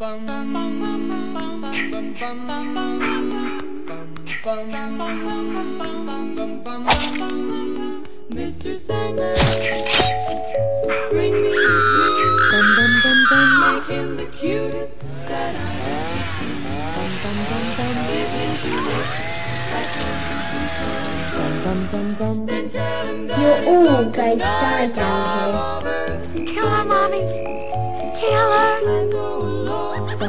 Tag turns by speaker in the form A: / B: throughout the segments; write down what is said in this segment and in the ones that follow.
A: Mr. Sandman, bring me a Make him the cutest that I.
B: You're all going to die down
A: here.
C: Kill her, mommy. Kill her.
D: ¿Qué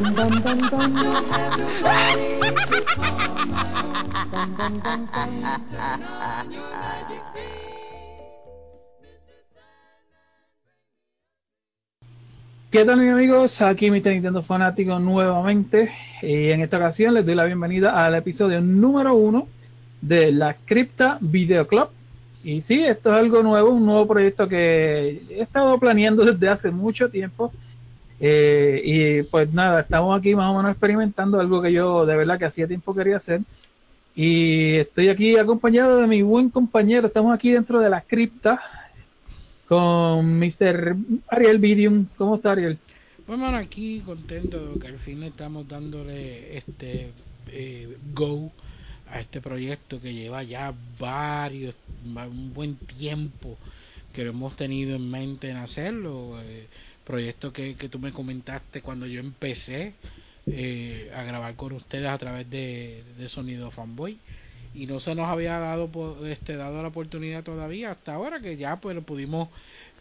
D: tal mis amigos? Aquí Mr. Nintendo Fanático nuevamente y en esta ocasión les doy la bienvenida al episodio número uno de la Cripta Video Club y sí, esto es algo nuevo, un nuevo proyecto que he estado planeando desde hace mucho tiempo eh, y pues nada, estamos aquí más o menos experimentando algo que yo de verdad que hacía tiempo quería hacer y estoy aquí acompañado de mi buen compañero, estamos aquí dentro de la cripta con Mr. Ariel Vidium. ¿Cómo está Ariel?
E: Pues mano, aquí contento que al fin estamos dándole este eh, go a este proyecto que lleva ya varios, va- un buen tiempo que lo hemos tenido en mente en hacerlo. eh, proyecto que, que tú me comentaste cuando yo empecé eh, a grabar con ustedes a través de, de Sonido Fanboy y no se nos había dado este dado la oportunidad todavía hasta ahora que ya pues lo pudimos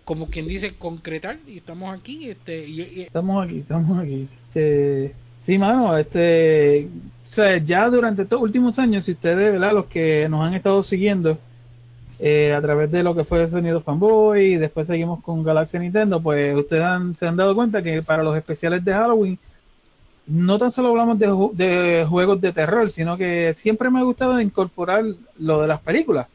E: como quien dice concretar y estamos aquí este y,
D: Estamos aquí, estamos aquí. Este, sí, mano, este, ya durante estos últimos años, si ustedes, ¿verdad? Los que nos han estado siguiendo eh, a través de lo que fue Sonido Fanboy y después seguimos con Galaxia Nintendo, pues ustedes han- se han dado cuenta que para los especiales de Halloween no tan solo hablamos de juegos de terror, sino que siempre me ha gustado incorporar lo de las películas.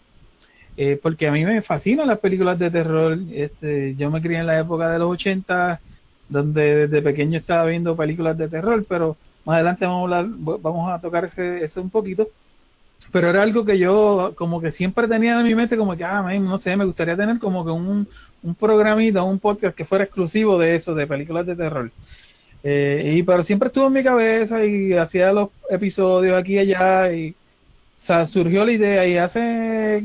D: Eh, porque a mí me fascinan las películas de terror. Este, yo me crié en la época de los 80, donde desde pequeño estaba viendo películas de terror, pero más adelante vamos a, hablar, vamos a tocar ese, eso un poquito. Pero era algo que yo como que siempre tenía en mi mente como que, ah, man, no sé, me gustaría tener como que un, un programita, un podcast que fuera exclusivo de eso, de películas de terror. Eh, y pero siempre estuvo en mi cabeza y hacía los episodios aquí y allá y o sea, surgió la idea y hace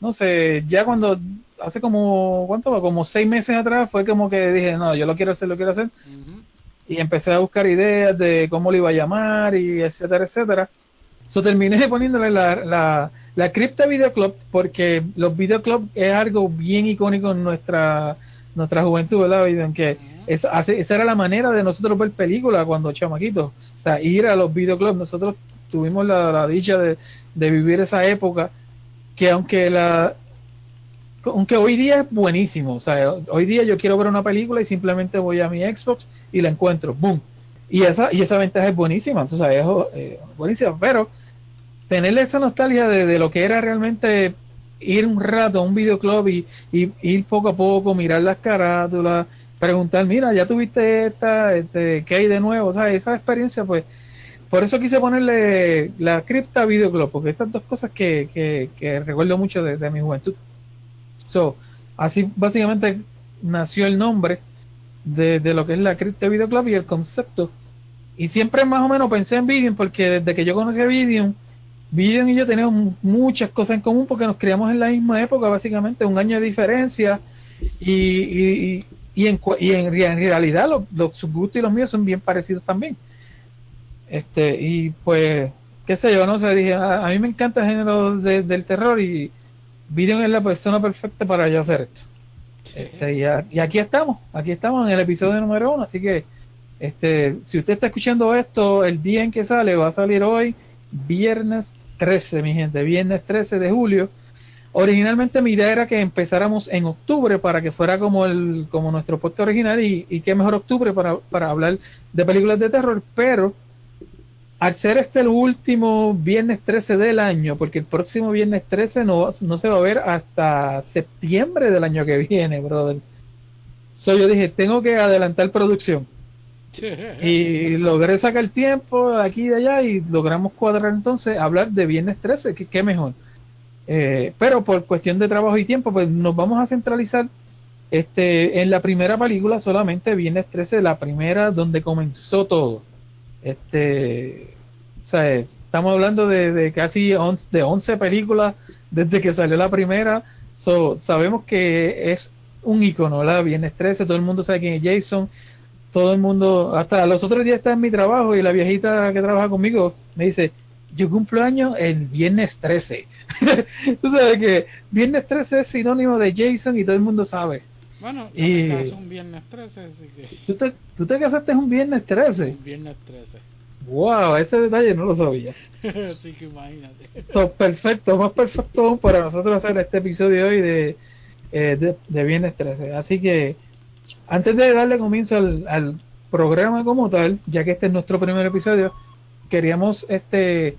D: no sé, ya cuando hace como cuánto va? como seis meses atrás fue como que dije, no, yo lo quiero hacer, lo quiero hacer y empecé a buscar ideas de cómo lo iba a llamar y etcétera, etcétera. So, terminé poniéndole la, la, la cripta Video Club porque los Video Club es algo bien icónico en nuestra nuestra juventud, ¿verdad? En que esa, hace- esa era la manera de nosotros ver películas cuando chamaquitos, o sea, ir a los videoclubs. Nosotros tuvimos la, la dicha de, de vivir esa época que aunque la aunque hoy día es buenísimo, o sea, hoy día yo quiero ver una película y simplemente voy a mi Xbox y la encuentro, boom. Y esa y esa ventaja es buenísima, tú sabes, es eh, buenísima, pero tenerle esa nostalgia de, de lo que era realmente ir un rato a un videoclub y, y ir poco a poco, mirar las carátulas, preguntar, mira, ya tuviste esta, este, ¿qué hay de nuevo? O sea, esa experiencia, pues, por eso quise ponerle la cripta videoclub, porque estas dos cosas que, que, que recuerdo mucho de, de mi juventud. So, así básicamente nació el nombre de, de lo que es la cripta videoclub y el concepto. Y siempre más o menos pensé en Vidium, porque desde que yo conocí a Vidium, Vidium y yo teníamos muchas cosas en común porque nos criamos en la misma época, básicamente, un año de diferencia. Y, y, y, en, y en, rea- en realidad los, sus gustos y los míos son bien parecidos también. Este, y pues, qué sé yo, no sé, dije, a, mí me encanta el género de- del terror y Vidium es la persona perfecta para yo hacer esto. Este, y, y aquí estamos, aquí estamos en el episodio número uno, así que este, si usted está escuchando esto, el día en que sale va a salir hoy, viernes 13, mi gente, viernes 13 de julio. Originalmente mi idea era que empezáramos en octubre para que fuera como el como nuestro podcast original y, y qué mejor octubre para, para hablar de películas de terror, pero al ser este el último viernes 13 del año, porque el próximo viernes 13 no, no se va a ver hasta septiembre del año que viene, brother. So yo dije, tengo que adelantar producción. Y logré sacar tiempo de aquí y de allá y logramos cuadrar entonces hablar de viernes 13, que qué mejor. Eh, pero por cuestión de trabajo y tiempo, pues nos vamos a centralizar este, en la primera película solamente Viernes 13, la primera donde comenzó todo. Este, sea, estamos hablando de, de casi 11, de 11 películas desde que salió la primera. So, sabemos que es un icono, la Viernes 13, todo el mundo sabe quién es Jason, todo el mundo, hasta los otros días está en mi trabajo y la viejita que trabaja conmigo me dice, yo cumplo año el viernes 13. Tú sabes que viernes 13 es sinónimo de Jason y todo el mundo sabe.
E: Bueno, yo
D: Y-
E: me caso un viernes 13, así que...
D: ¿Tú te, tú te casaste un viernes 13?
E: Un viernes 13.
D: Wow, ese detalle no lo sabía.
E: así que imagínate.
D: So, perfecto, más perfecto aún para nosotros hacer este episodio hoy de, eh, de, de Viernes 13. Así que, antes de darle comienzo al, al programa como tal, ya que este es nuestro primer episodio, queríamos este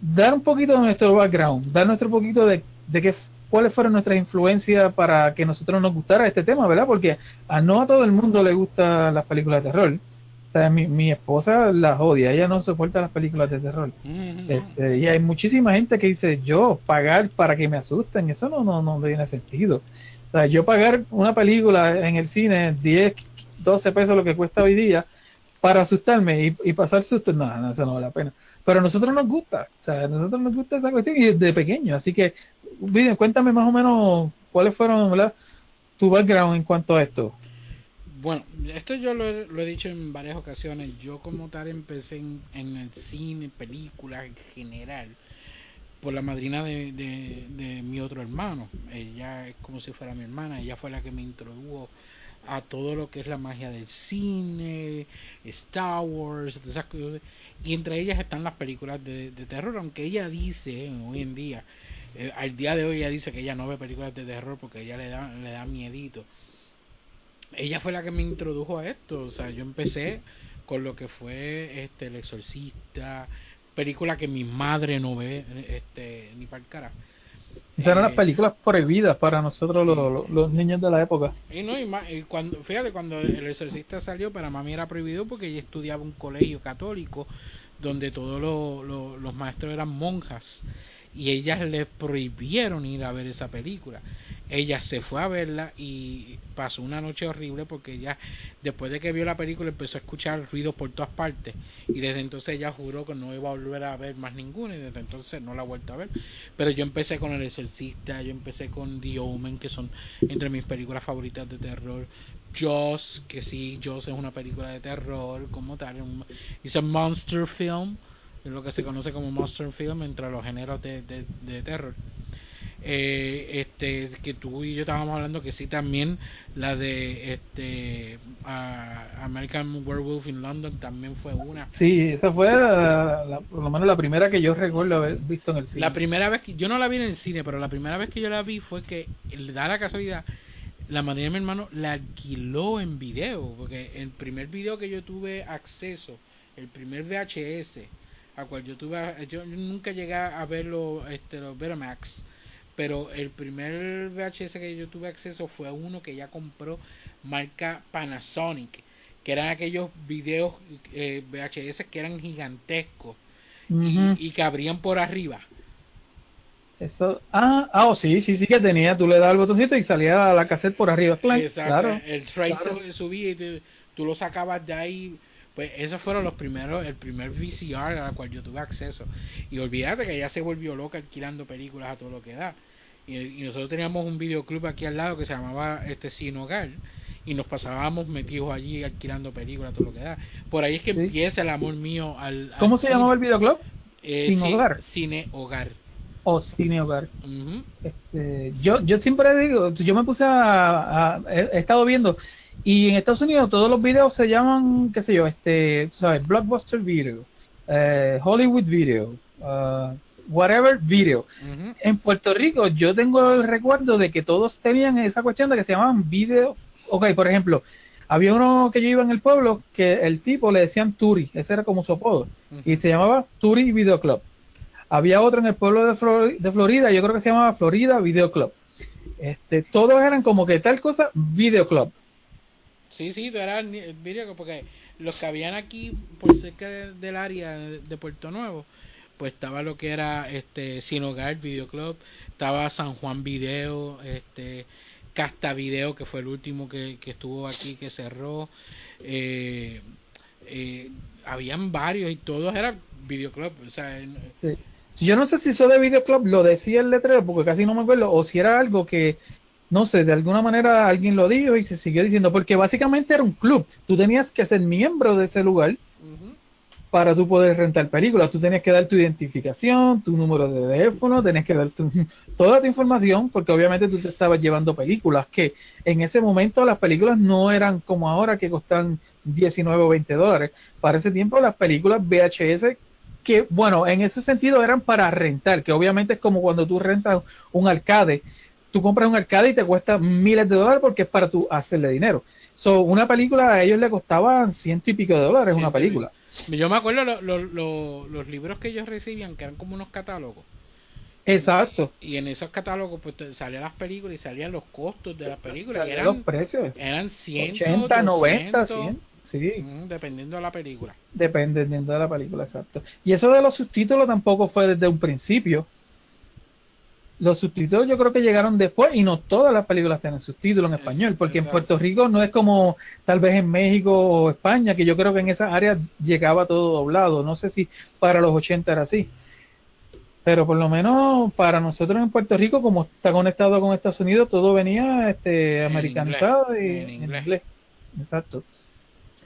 D: dar un poquito de nuestro background, dar nuestro poquito de, de qué, cuáles fueron nuestras influencias para que nosotros nos gustara este tema, ¿verdad? Porque a no a todo el mundo le gustan las películas de terror. O sea, mi, mi esposa las odia, ella no soporta las películas de terror.
E: Ujú.
D: Este, y hay muchísima gente que dice, yo pagar para que me asusten, eso no, no, no tiene sentido. O sea, yo pagar una película en el cine, 10, 12 pesos lo que cuesta hoy día, para asustarme y, y pasar susto, no, no, eso no vale la pena. Pero a nosotros nos gusta, o sea, a nosotros nos gusta esa cuestión y desde pequeño. Así que, cuéntame más o menos cuáles fueron ¿verdad? tu background en cuanto a esto.
E: Bueno, esto yo lo, he- lo he dicho en varias ocasiones. Yo como tal empecé en, el cine, películas en general, por la madrina de, de mi otro hermano. Ella es como si fuera mi hermana. Ella fue la que me introdujo a todo lo que es la magia del cine, Star Wars, todas esas cosas. Y entre ellas están las películas de, terror, aunque ella dice eh, hoy en día, eh, al día de hoy ella dice que ella no ve películas de terror porque ella le da, le da miedito ella fue la que me introdujo a esto. O sea, yo empecé con lo que fue este El Exorcista, película que mi madre no ve este, ni para el cara.
D: Esas eran
E: Eh,
D: las películas prohibidas para nosotros los, los- los niños de la época.
E: Y no, y ma- y cuando, fíjate, cuando El Exorcista salió, para mami era prohibido porque ella estudiaba un colegio católico donde todos lo- lo- los maestros eran monjas y ellas le prohibieron ir a ver esa película. Ella se fue a verla y pasó una noche horrible porque ella, después de que vio la película, empezó a escuchar ruidos por todas partes y desde entonces ella juró que no iba a volver a ver más ninguna y desde entonces no la ha vuelto a ver. Pero yo empecé con El Exorcista, yo empecé con The Omen, que son entre mis películas favoritas de terror. Jaws, que sí, Jaws es una película de terror como tal, es un monster film, es lo que se conoce como monster film entre los géneros de, de, de terror. Eh, este que tú y yo estábamos hablando que sí también la de este American Werewolf in London también fue una
D: Sí, esa fue la- la- por lo menos la primera que yo recuerdo haber visto en el cine.
E: La primera vez que yo no la vi en el cine, pero la primera vez que yo la vi fue que le da la casualidad la madre de mi hermano la alquiló en video, porque el primer video que yo tuve acceso, el primer VHS, a cual yo tuve, yo nunca llegué a verlo, este, los Betamax, pero el primer VHS que yo tuve acceso fue uno que ella compró marca Panasonic, que eran aquellos videos eh, VHS que eran gigantescos y- que abrían por arriba.
D: Eso, ah, ah, oh, sí, sí, sí que tenía. Tú le dabas el botoncito y salía la cassette por arriba. Claro,
E: Exacto,
D: claro.
E: el
D: claro.
E: se- subía y te- tú lo sacabas de ahí. Pues esos fueron los primeros, el primer VCR al cual yo tuve acceso. Y olvídate que ella se volvió loca alquilando películas a todo lo que da. Y, y nosotros teníamos un videoclub aquí al lado que se llamaba este Sin Hogar. Y nos pasábamos metidos allí alquilando películas a todo lo que da. Por ahí es que
D: Sí.
E: empieza el amor mío al. al
D: ¿Cómo se
E: cine.
D: llamaba el videoclub?
E: Eh,
D: Sin Hogar?
E: Cine Hogar.
D: O Cine Hogar. Este, yo, yo siempre digo, yo me puse a, a- he, he estado viendo y en Estados Unidos todos los videos se llaman, qué sé yo, este, tú sabes, Blockbuster Video, eh, Hollywood Video, uh, whatever Video. En Puerto Rico yo tengo el recuerdo de que todos tenían esa cuestión de que se llamaban video. Ok, por ejemplo, había uno que yo iba en el pueblo que el tipo le decían Turi, ese era como su apodo, y se llamaba Turi Video Club. Había otro en el pueblo de, Flor- de Florida, yo creo que se llamaba Florida Video Club. Este, todos eran como que tal cosa, Video Club.
E: Sí, sí, tú eras video porque los que habían aquí por cerca de- del área de, Puerto Nuevo, pues estaba lo que era este Sin Hogar Video Club, estaba San Juan Video, este Casta Video, que fue el último que, que estuvo aquí, que cerró. Eh, eh, habían varios y todos eran videoclub. O sea.
D: Sí, Yo no sé si eso de Videoclub lo decía el letrero, porque casi no me acuerdo, o si era algo que, no sé, de alguna manera alguien lo dijo y se siguió diciendo, porque básicamente era un club. Tú tenías que ser miembro de ese lugar para tú poder rentar películas. Tú tenías que dar tu identificación, tu número de teléfono, tenías que dar tu- toda tu información, porque obviamente tú te estabas llevando películas, que en ese momento las películas no eran como ahora que costan 19 o 20 dólares. Para ese tiempo las películas VHS, que bueno, en ese sentido eran para rentar, que obviamente es como cuando tú rentas un arcade. Tú compras un arcade y te cuesta miles de dólares porque es para tú hacerle dinero. So, una película a ellos le costaban ciento y pico de dólares una película.
E: Yo me acuerdo lo- lo- lo- los libros que ellos recibían, que eran como unos catálogos.
D: Exacto.
E: Y en esos catálogos pues salían las películas y salían los costos de las películas.
D: Salían
E: eran,
D: los precios.
E: eran 100,
D: 80, 90,
E: 200,
D: 100. Sí,
E: mm, dependiendo de la película.
D: dependiendo de la película, exacto. Y eso de los subtítulos tampoco fue desde un principio. Los subtítulos yo creo que llegaron después y no todas las películas tienen subtítulos en
E: Es-
D: español, porque en. Puerto Rico no es como tal vez en México o España, que yo creo que en esas áreas llegaba todo doblado. No sé si para los 80 era así. Pero por lo menos para nosotros en Puerto Rico, como está conectado con Estados Unidos, todo venía este
E: En
D: americanizado
E: inglés,
D: y
E: en
D: en
E: inglés.
D: inglés. Exacto.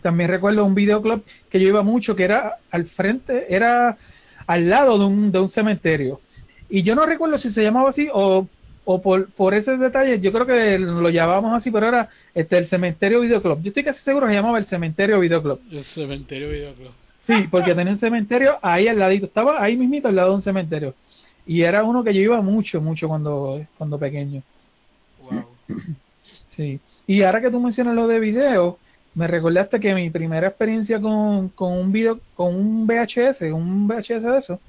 D: También recuerdo un videoclub que yo iba mucho, que era al frente, era al lado de un, de un cementerio. Y yo no recuerdo si se llamaba así o, o por, por ese detalle, yo creo que lo llamábamos así, pero era este, el cementerio videoclub. Yo estoy casi seguro que se llamaba el cementerio videoclub.
E: El cementerio videoclub.
D: Sí, porque tenía un cementerio ahí al ladito, estaba ahí mismito al lado de un cementerio. Y era uno que yo iba mucho, mucho cuando, cuando pequeño.
E: Wow.
D: Sí. Y ahora que tú mencionas lo de video, me recordaste que mi primera experiencia con, con un video, con un VHS, un VHS de eso,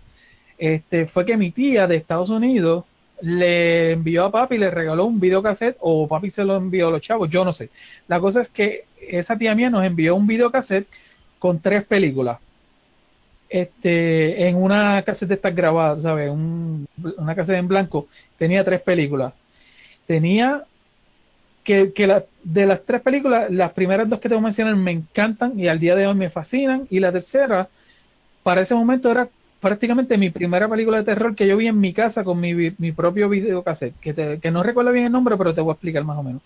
D: este, fue que mi tía de Estados Unidos le envió a papi, le regaló un videocassette, o papi se lo envió a los chavos, yo no sé. La cosa es que esa tía mía nos envió un videocassette con tres películas. Este, en una cassette de estas ¿sabes? Un, una cassette en blanco, tenía tres películas. Tenía que, que la- de las tres películas, las primeras dos que te voy a mencionar me encantan y al día de hoy me fascinan. Y la tercera, para ese momento era prácticamente mi primera película de terror que yo vi en mi casa con mi, mi propio videocassette, que, te- que no recuerdo bien el nombre, pero te voy a explicar más o menos.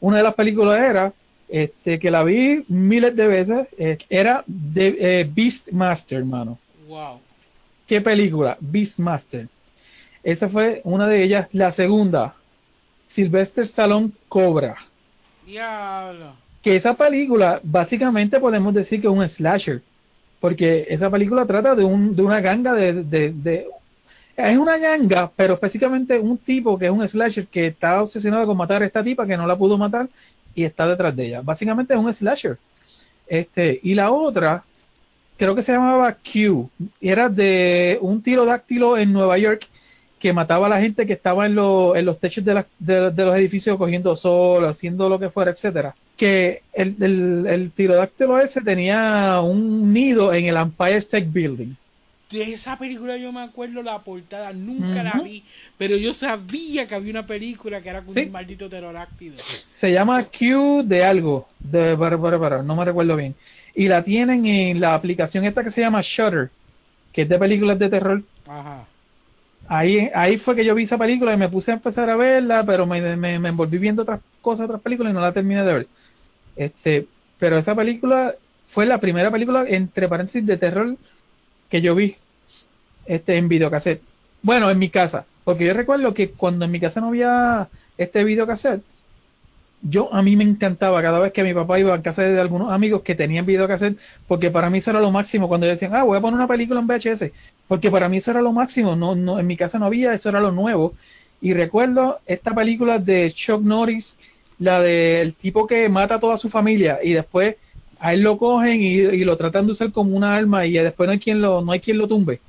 D: Una de las películas era, este, que la vi miles de veces, eh, era de eh, Beastmaster, hermano.
E: Wow.
D: ¿Qué película? Beastmaster. Esa fue una de ellas. La segunda, Sylvester Stallone Cobra.
E: Diablo.
D: Que esa película, básicamente podemos decir que es un slasher. Porque esa película trata de, un, de una ganga de, de, Es una ganga, pero específicamente un tipo que es un slasher que está obsesionado con matar a esta tipa que no la pudo matar y está detrás de ella. Básicamente es un slasher. Este, y la otra, creo que se llamaba Q. y Era de un tirodáctilo en Nueva York que mataba a la gente que estaba en, lo- en los techos de, la- de- de los edificios cogiendo sol, haciendo lo que fuera, etcétera. Que el, el, el tirodáctilo ese tenía un nido en el Empire State Building.
E: De esa película yo me acuerdo la portada, nunca la vi, pero yo sabía que había una película que era con
D: Sí.
E: un maldito pterodáctilo.
D: Se llama Q de algo, de para, para, para, no me recuerdo bien. Y la tienen en la aplicación esta que se llama Shutter, que es de películas de terror.
E: Ajá.
D: Ahí, ahí fue que yo vi esa película y me puse a empezar a verla, pero me, me, me envolví viendo otras cosas, otras películas y no la terminé de ver. Este, pero esa película fue la primera película, entre paréntesis, de terror que yo vi este, en videocassette. Bueno, en mi casa, porque yo recuerdo que cuando en mi casa no había este videocassette, yo a mí me encantaba cada vez que mi papá iba a casa de algunos amigos que tenían videocassette, porque para mí eso era lo máximo cuando decían, ah, voy a poner una película en VHS, porque para mí eso era lo máximo, no, no, en mi casa no había, eso era lo nuevo. Y recuerdo esta película de Chuck Norris, la del tipo que mata a toda su familia y después a él lo cogen y, y lo tratan de usar como una arma y después no hay quien lo, no hay quien lo tumbe.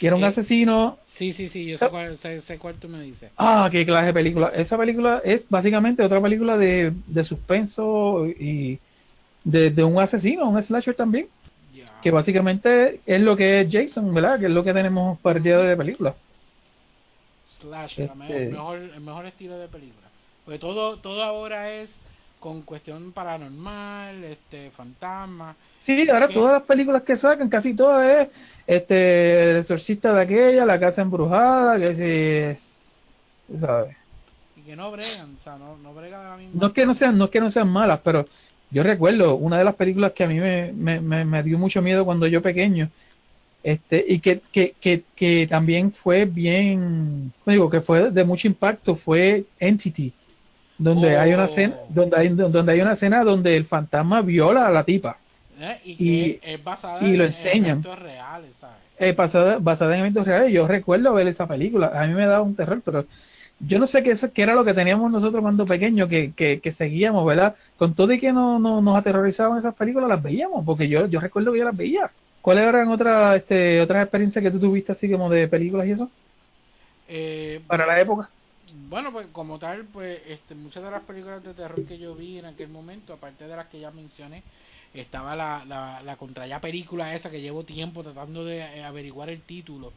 D: Que era un
E: Eh,
D: asesino
E: Sí, sí, sí, yo sé cuál, sé, sé cuál tú me dices.
D: Ah, qué clase de película. Esa película es básicamente otra película de, de suspenso y de, de un asesino, un slasher también, que básicamente es lo que es Jason, ¿verdad? Que es lo que tenemos para el día de película.
E: Slash, la me-
D: Este-
E: mejor, el mejor estilo de película. Porque todo, todo ahora es con cuestión paranormal, este, fantasma.
D: Sí, ahora
E: ¿Qué?
D: todas las películas que sacan, casi todas es este, El exorcista de aquella, La casa embrujada, que si, ¿sabes?
E: Y que no bregan, o sea, no, no brega de la misma
D: No es que no sean, no es que no sean malas, pero yo recuerdo una de las películas que a mí me, me, me, me dio mucho miedo cuando yo pequeño, este, y que, que, que, que también fue bien, ¿cómo digo, que fue de mucho impacto, fue Entity, donde hay una
E: Oh.
D: escena, donde hay, donde hay una escena donde el fantasma viola a la tipa.
E: ¿eh? y,
D: y-
E: es basada
D: y lo
E: en
D: enseñan.
E: eventos reales, ¿sabes?
D: eh, basada, basada en eventos reales. Yo recuerdo ver esa película. A mí me daba un terror, pero yo no sé qué, qué era lo que teníamos nosotros cuando pequeños, que, que, que seguíamos, ¿verdad? Con todo y que no, no, nos aterrorizaban esas películas, las veíamos, porque yo, yo recuerdo que yo las veía. ¿Cuáles eran otras, este, otras experiencias que tú tuviste así como de películas y eso?
E: Eh,
D: Para la época.
E: Bueno, pues como tal, pues este, muchas de las películas de terror que yo vi en aquel momento, aparte de las que ya mencioné, estaba la, la, la contra ya película esa que llevo tiempo tratando de eh, averiguar el título,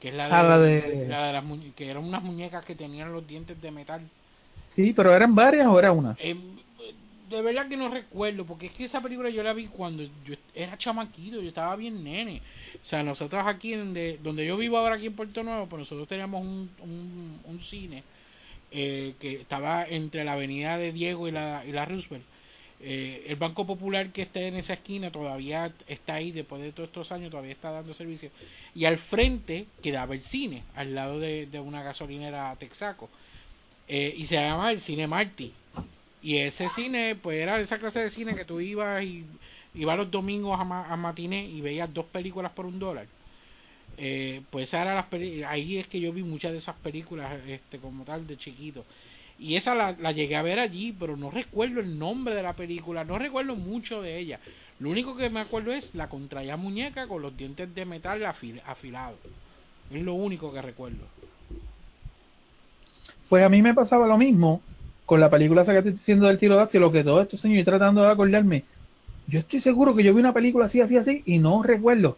E: que es la de,
D: Ah, la de-
E: la de las que eran unas muñecas que tenían los dientes de metal.
D: Sí, pero eran varias o era una.
E: Eh, de verdad que no recuerdo, porque es que esa película yo la vi cuando yo era chamaquito, yo estaba bien nene. O sea, nosotros aquí donde, donde yo vivo ahora aquí en Puerto Nuevo, pues nosotros teníamos un, un, cine eh, que estaba entre la avenida de Diego y la, y la Roosevelt. Eh, el Banco Popular que está en esa esquina todavía está ahí, después de todos estos años todavía está dando servicio. Y al frente quedaba el cine, al lado de, de una gasolinera Texaco. Eh, y se llama el Cine Marty. Y ese cine, pues era esa clase de cine que tú ibas y ibas los domingos a, ma- a matiné y veías dos películas por un dólar. Eh, pues era las ahí es que yo vi muchas de esas películas este como tal de chiquito. Y esa la, la llegué a ver allí, pero no recuerdo el nombre de la película, no recuerdo mucho de ella. Lo único que me acuerdo es la contraya muñeca con los dientes de metal afil- afilados. Es lo único que recuerdo.
D: Pues a mí me pasaba lo mismo con la película esa que estoy diciendo del tiro lo que todo estos años y tratando de acordarme. Yo estoy seguro que yo vi una película así, así, así y no recuerdo.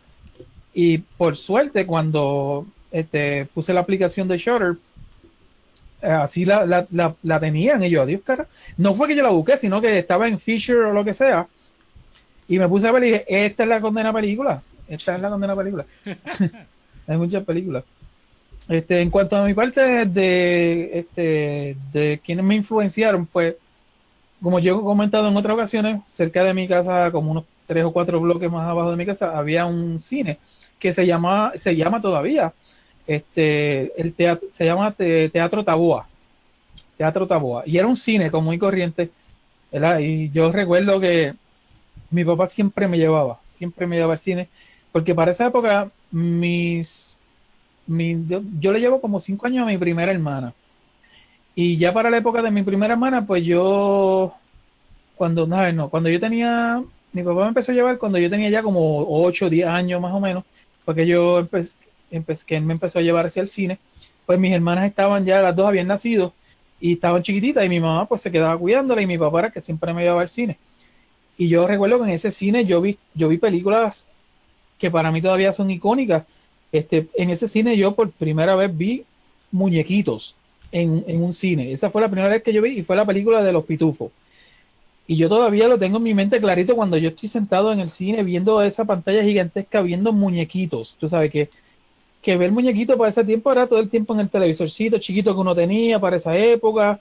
D: Y por suerte cuando este, puse la aplicación de Shutter, eh, así la, la, la, la tenían ellos, adiós cara. No fue que yo la busqué, sino que estaba en Fisher o lo que sea. Y me puse a ver y dije, esta es la condena película. Esta es la condena película. Hay muchas películas. Este, en cuanto a mi parte de, este, de quienes me influenciaron, pues, como yo he comentado en otras ocasiones, cerca de mi casa, como unos tres o cuatro bloques más abajo de mi casa, había un cine que se llama, se llama todavía, este, el teatro, se llama Te- Teatro Taboa, Teatro Taboa, y era un cine como muy corriente. Y yo recuerdo que mi papá siempre me llevaba, siempre me llevaba al cine, porque para esa época mis mi, yo, le llevo como cinco años a mi primera hermana. Y ya para la época de mi primera hermana, pues yo, cuando, no, no, cuando yo tenía, mi papá me empezó a llevar cuando yo tenía ya como 8 o 10 años más o menos, porque yo empecé, empecé, que él me empezó a llevar hacia el cine, pues mis hermanas estaban ya, las dos habían nacido y estaban chiquititas y mi mamá pues se quedaba cuidándola y mi papá era que siempre me llevaba al cine. Y yo recuerdo que en ese cine yo vi, yo vi películas que para mí todavía son icónicas, este, en ese cine yo por primera vez vi muñequitos en, un cine. Esa fue la primera vez que yo vi y fue la película de los pitufos. Y yo todavía lo tengo en mi mente clarito cuando yo estoy sentado en el cine viendo esa pantalla gigantesca, viendo muñequitos. Tú sabes que, que ver muñequitos para ese tiempo era todo el tiempo en el televisorcito chiquito que uno tenía para esa época.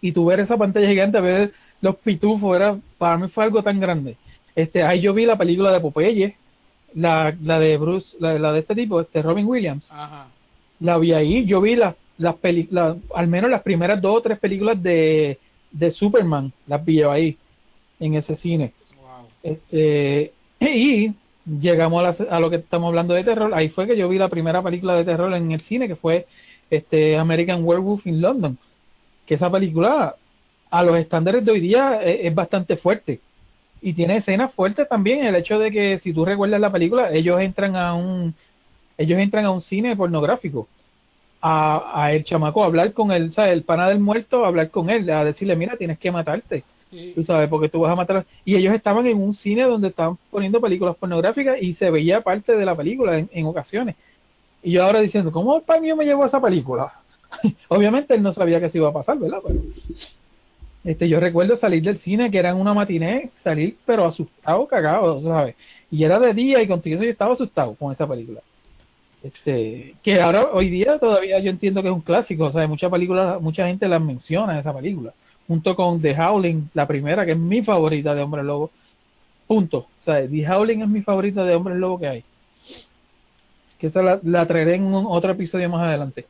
D: Y tú ver esa pantalla gigante, ver los pitufos, era, para mí fue algo tan grande. Este, ahí yo vi la película de Popeye, la, la de Bruce, la, la, de este tipo, este Robin Williams.
E: Ajá.
D: La vi ahí, yo vi las las películas, al menos las primeras dos o tres películas de, de Superman, las vi yo ahí, en ese cine.
E: Wow.
D: Este, y llegamos a, la, a, lo que estamos hablando de terror, ahí fue que yo vi la primera película de terror en el cine, que fue este American Werewolf in London, que esa película a los estándares de hoy día es, es bastante fuerte y tiene escenas fuertes también el hecho de que si tú recuerdas la película ellos entran a un ellos entran a un cine pornográfico a, a el chamaco a hablar con él, ¿sabes? el pana del muerto a hablar con él, a decirle mira tienes que matarte
E: Sí.
D: tú sabes porque tú vas a matar y ellos estaban en un cine donde estaban poniendo películas pornográficas y se veía parte de la película en, en ocasiones y yo ahora diciendo ¿cómo el pan mío me llevó a esa película? Obviamente él no sabía que se iba a pasar, ¿verdad? Pero, este, yo recuerdo salir del cine, que era en una matiné, salir pero asustado, cagado, ¿sabes? Y era de día y contigo yo estaba asustado con esa película. Este, que ahora, hoy día todavía yo entiendo que es un clásico, o sea, muchas películas, mucha gente la menciona esa película, junto con The Howling, la primera, que es mi favorita de Hombre Lobo. Punto. O sea, The Howling es mi favorita de Hombre Lobo que hay. Que esa la, la traeré en un, otro episodio más adelante.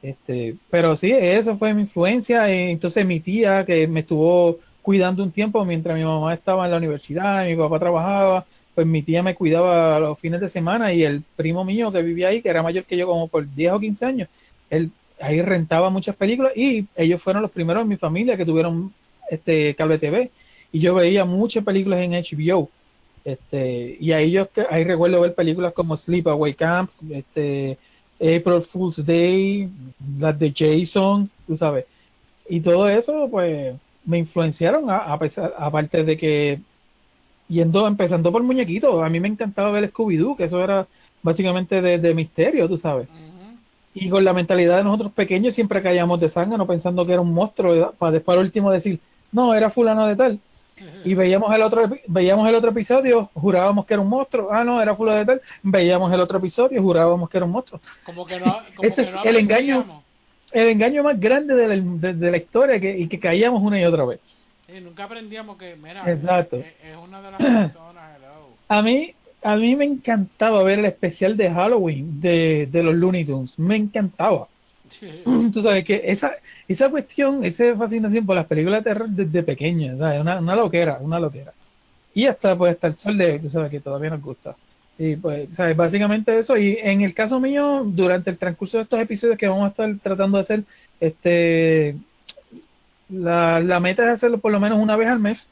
D: Este, pero sí, eso fue mi influencia. eh, Entonces mi tía, que me estuvo cuidando un tiempo mientras mi mamá estaba en la universidad, mi papá trabajaba, pues mi tía me cuidaba los fines de semana y el primo mío que vivía ahí, que era mayor que yo como por 10 o 15 años, él ahí rentaba muchas películas y ellos fueron los primeros en mi familia que tuvieron este cable TV y yo veía muchas películas en HBO. Este, y ahí yo ahí recuerdo ver películas como Sleepaway Camp, este April Fool's Day, las de Jason, tú sabes. Y todo eso, pues, me influenciaron, a, a pesar, aparte de que, yendo, empezando por muñequitos, a mí me encantaba ver Scooby-Doo, que eso era básicamente de, de misterio, tú sabes. Y con la mentalidad de nosotros pequeños siempre caíamos de sangre, no pensando que era un monstruo, para después al último decir, no, era fulano de tal. Y veíamos el otro veíamos el otro episodio, jurábamos que era un monstruo. Ah, no, era fulano de tal. Veíamos el otro episodio, jurábamos que era un monstruo.
E: Como que no, como
D: Ese
E: que
D: es
E: no
D: el engaño. el engaño más grande de la, de, de la historia que, y que caíamos una y otra vez.
E: Sí, nunca aprendíamos que, mira,
D: Exacto.
E: Es, es una de las personas, hello.
D: A mí, a mí me encantaba ver el especial de Halloween de, de los Looney Tunes. Me encantaba. Tú sabes que esa, esa cuestión, esa fascinación por las películas de terror desde pequeña, ¿sabes? Una, una loquera, una loquera. Y hasta pues hasta el sol de tú sabes que todavía nos gusta. Y pues, ¿sabes? Básicamente eso. Y en el caso mío, durante el transcurso de estos episodios que vamos a estar tratando de hacer, este la, la meta es hacerlo por lo menos una vez al mes.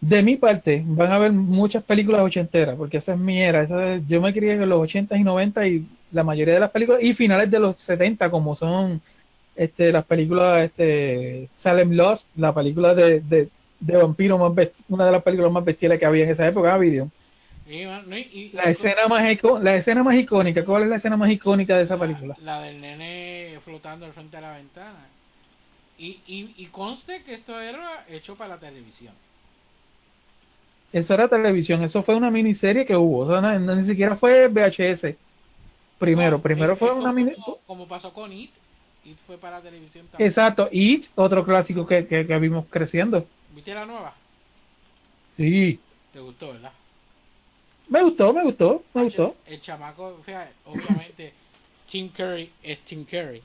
D: De mi parte, van a ver muchas películas ochenteras, porque esa es mi era. Esa es- yo me crié en los 80 y 90 y la mayoría de las películas, y finales de los 70, como son este las películas este Salem Lost, la película de, de, de vampiro más best- una de las películas más bestiales que había en esa época, video.
E: Y, y-
D: La escena más la escena más icónica, ¿cuál es la escena más icónica de esa película?
E: La, la del nene flotando al frente de la ventana. Y, y, y conste que esto era hecho para la televisión.
D: Eso era televisión, eso fue una miniserie que hubo, o sea, no- no- ni siquiera fue VHS. Primero,
E: No,
D: primero fue una mini
E: como, pasó con It. It fue para televisión también.
D: Exacto, It, otro clásico que, que, que vimos creciendo.
E: ¿Viste la nueva?
D: Sí,
E: ¿Te gustó, verdad?
D: me gustó, me gustó, me gustó.
E: El chamaco, fíjate, obviamente, Tim Curry es Tim Curry.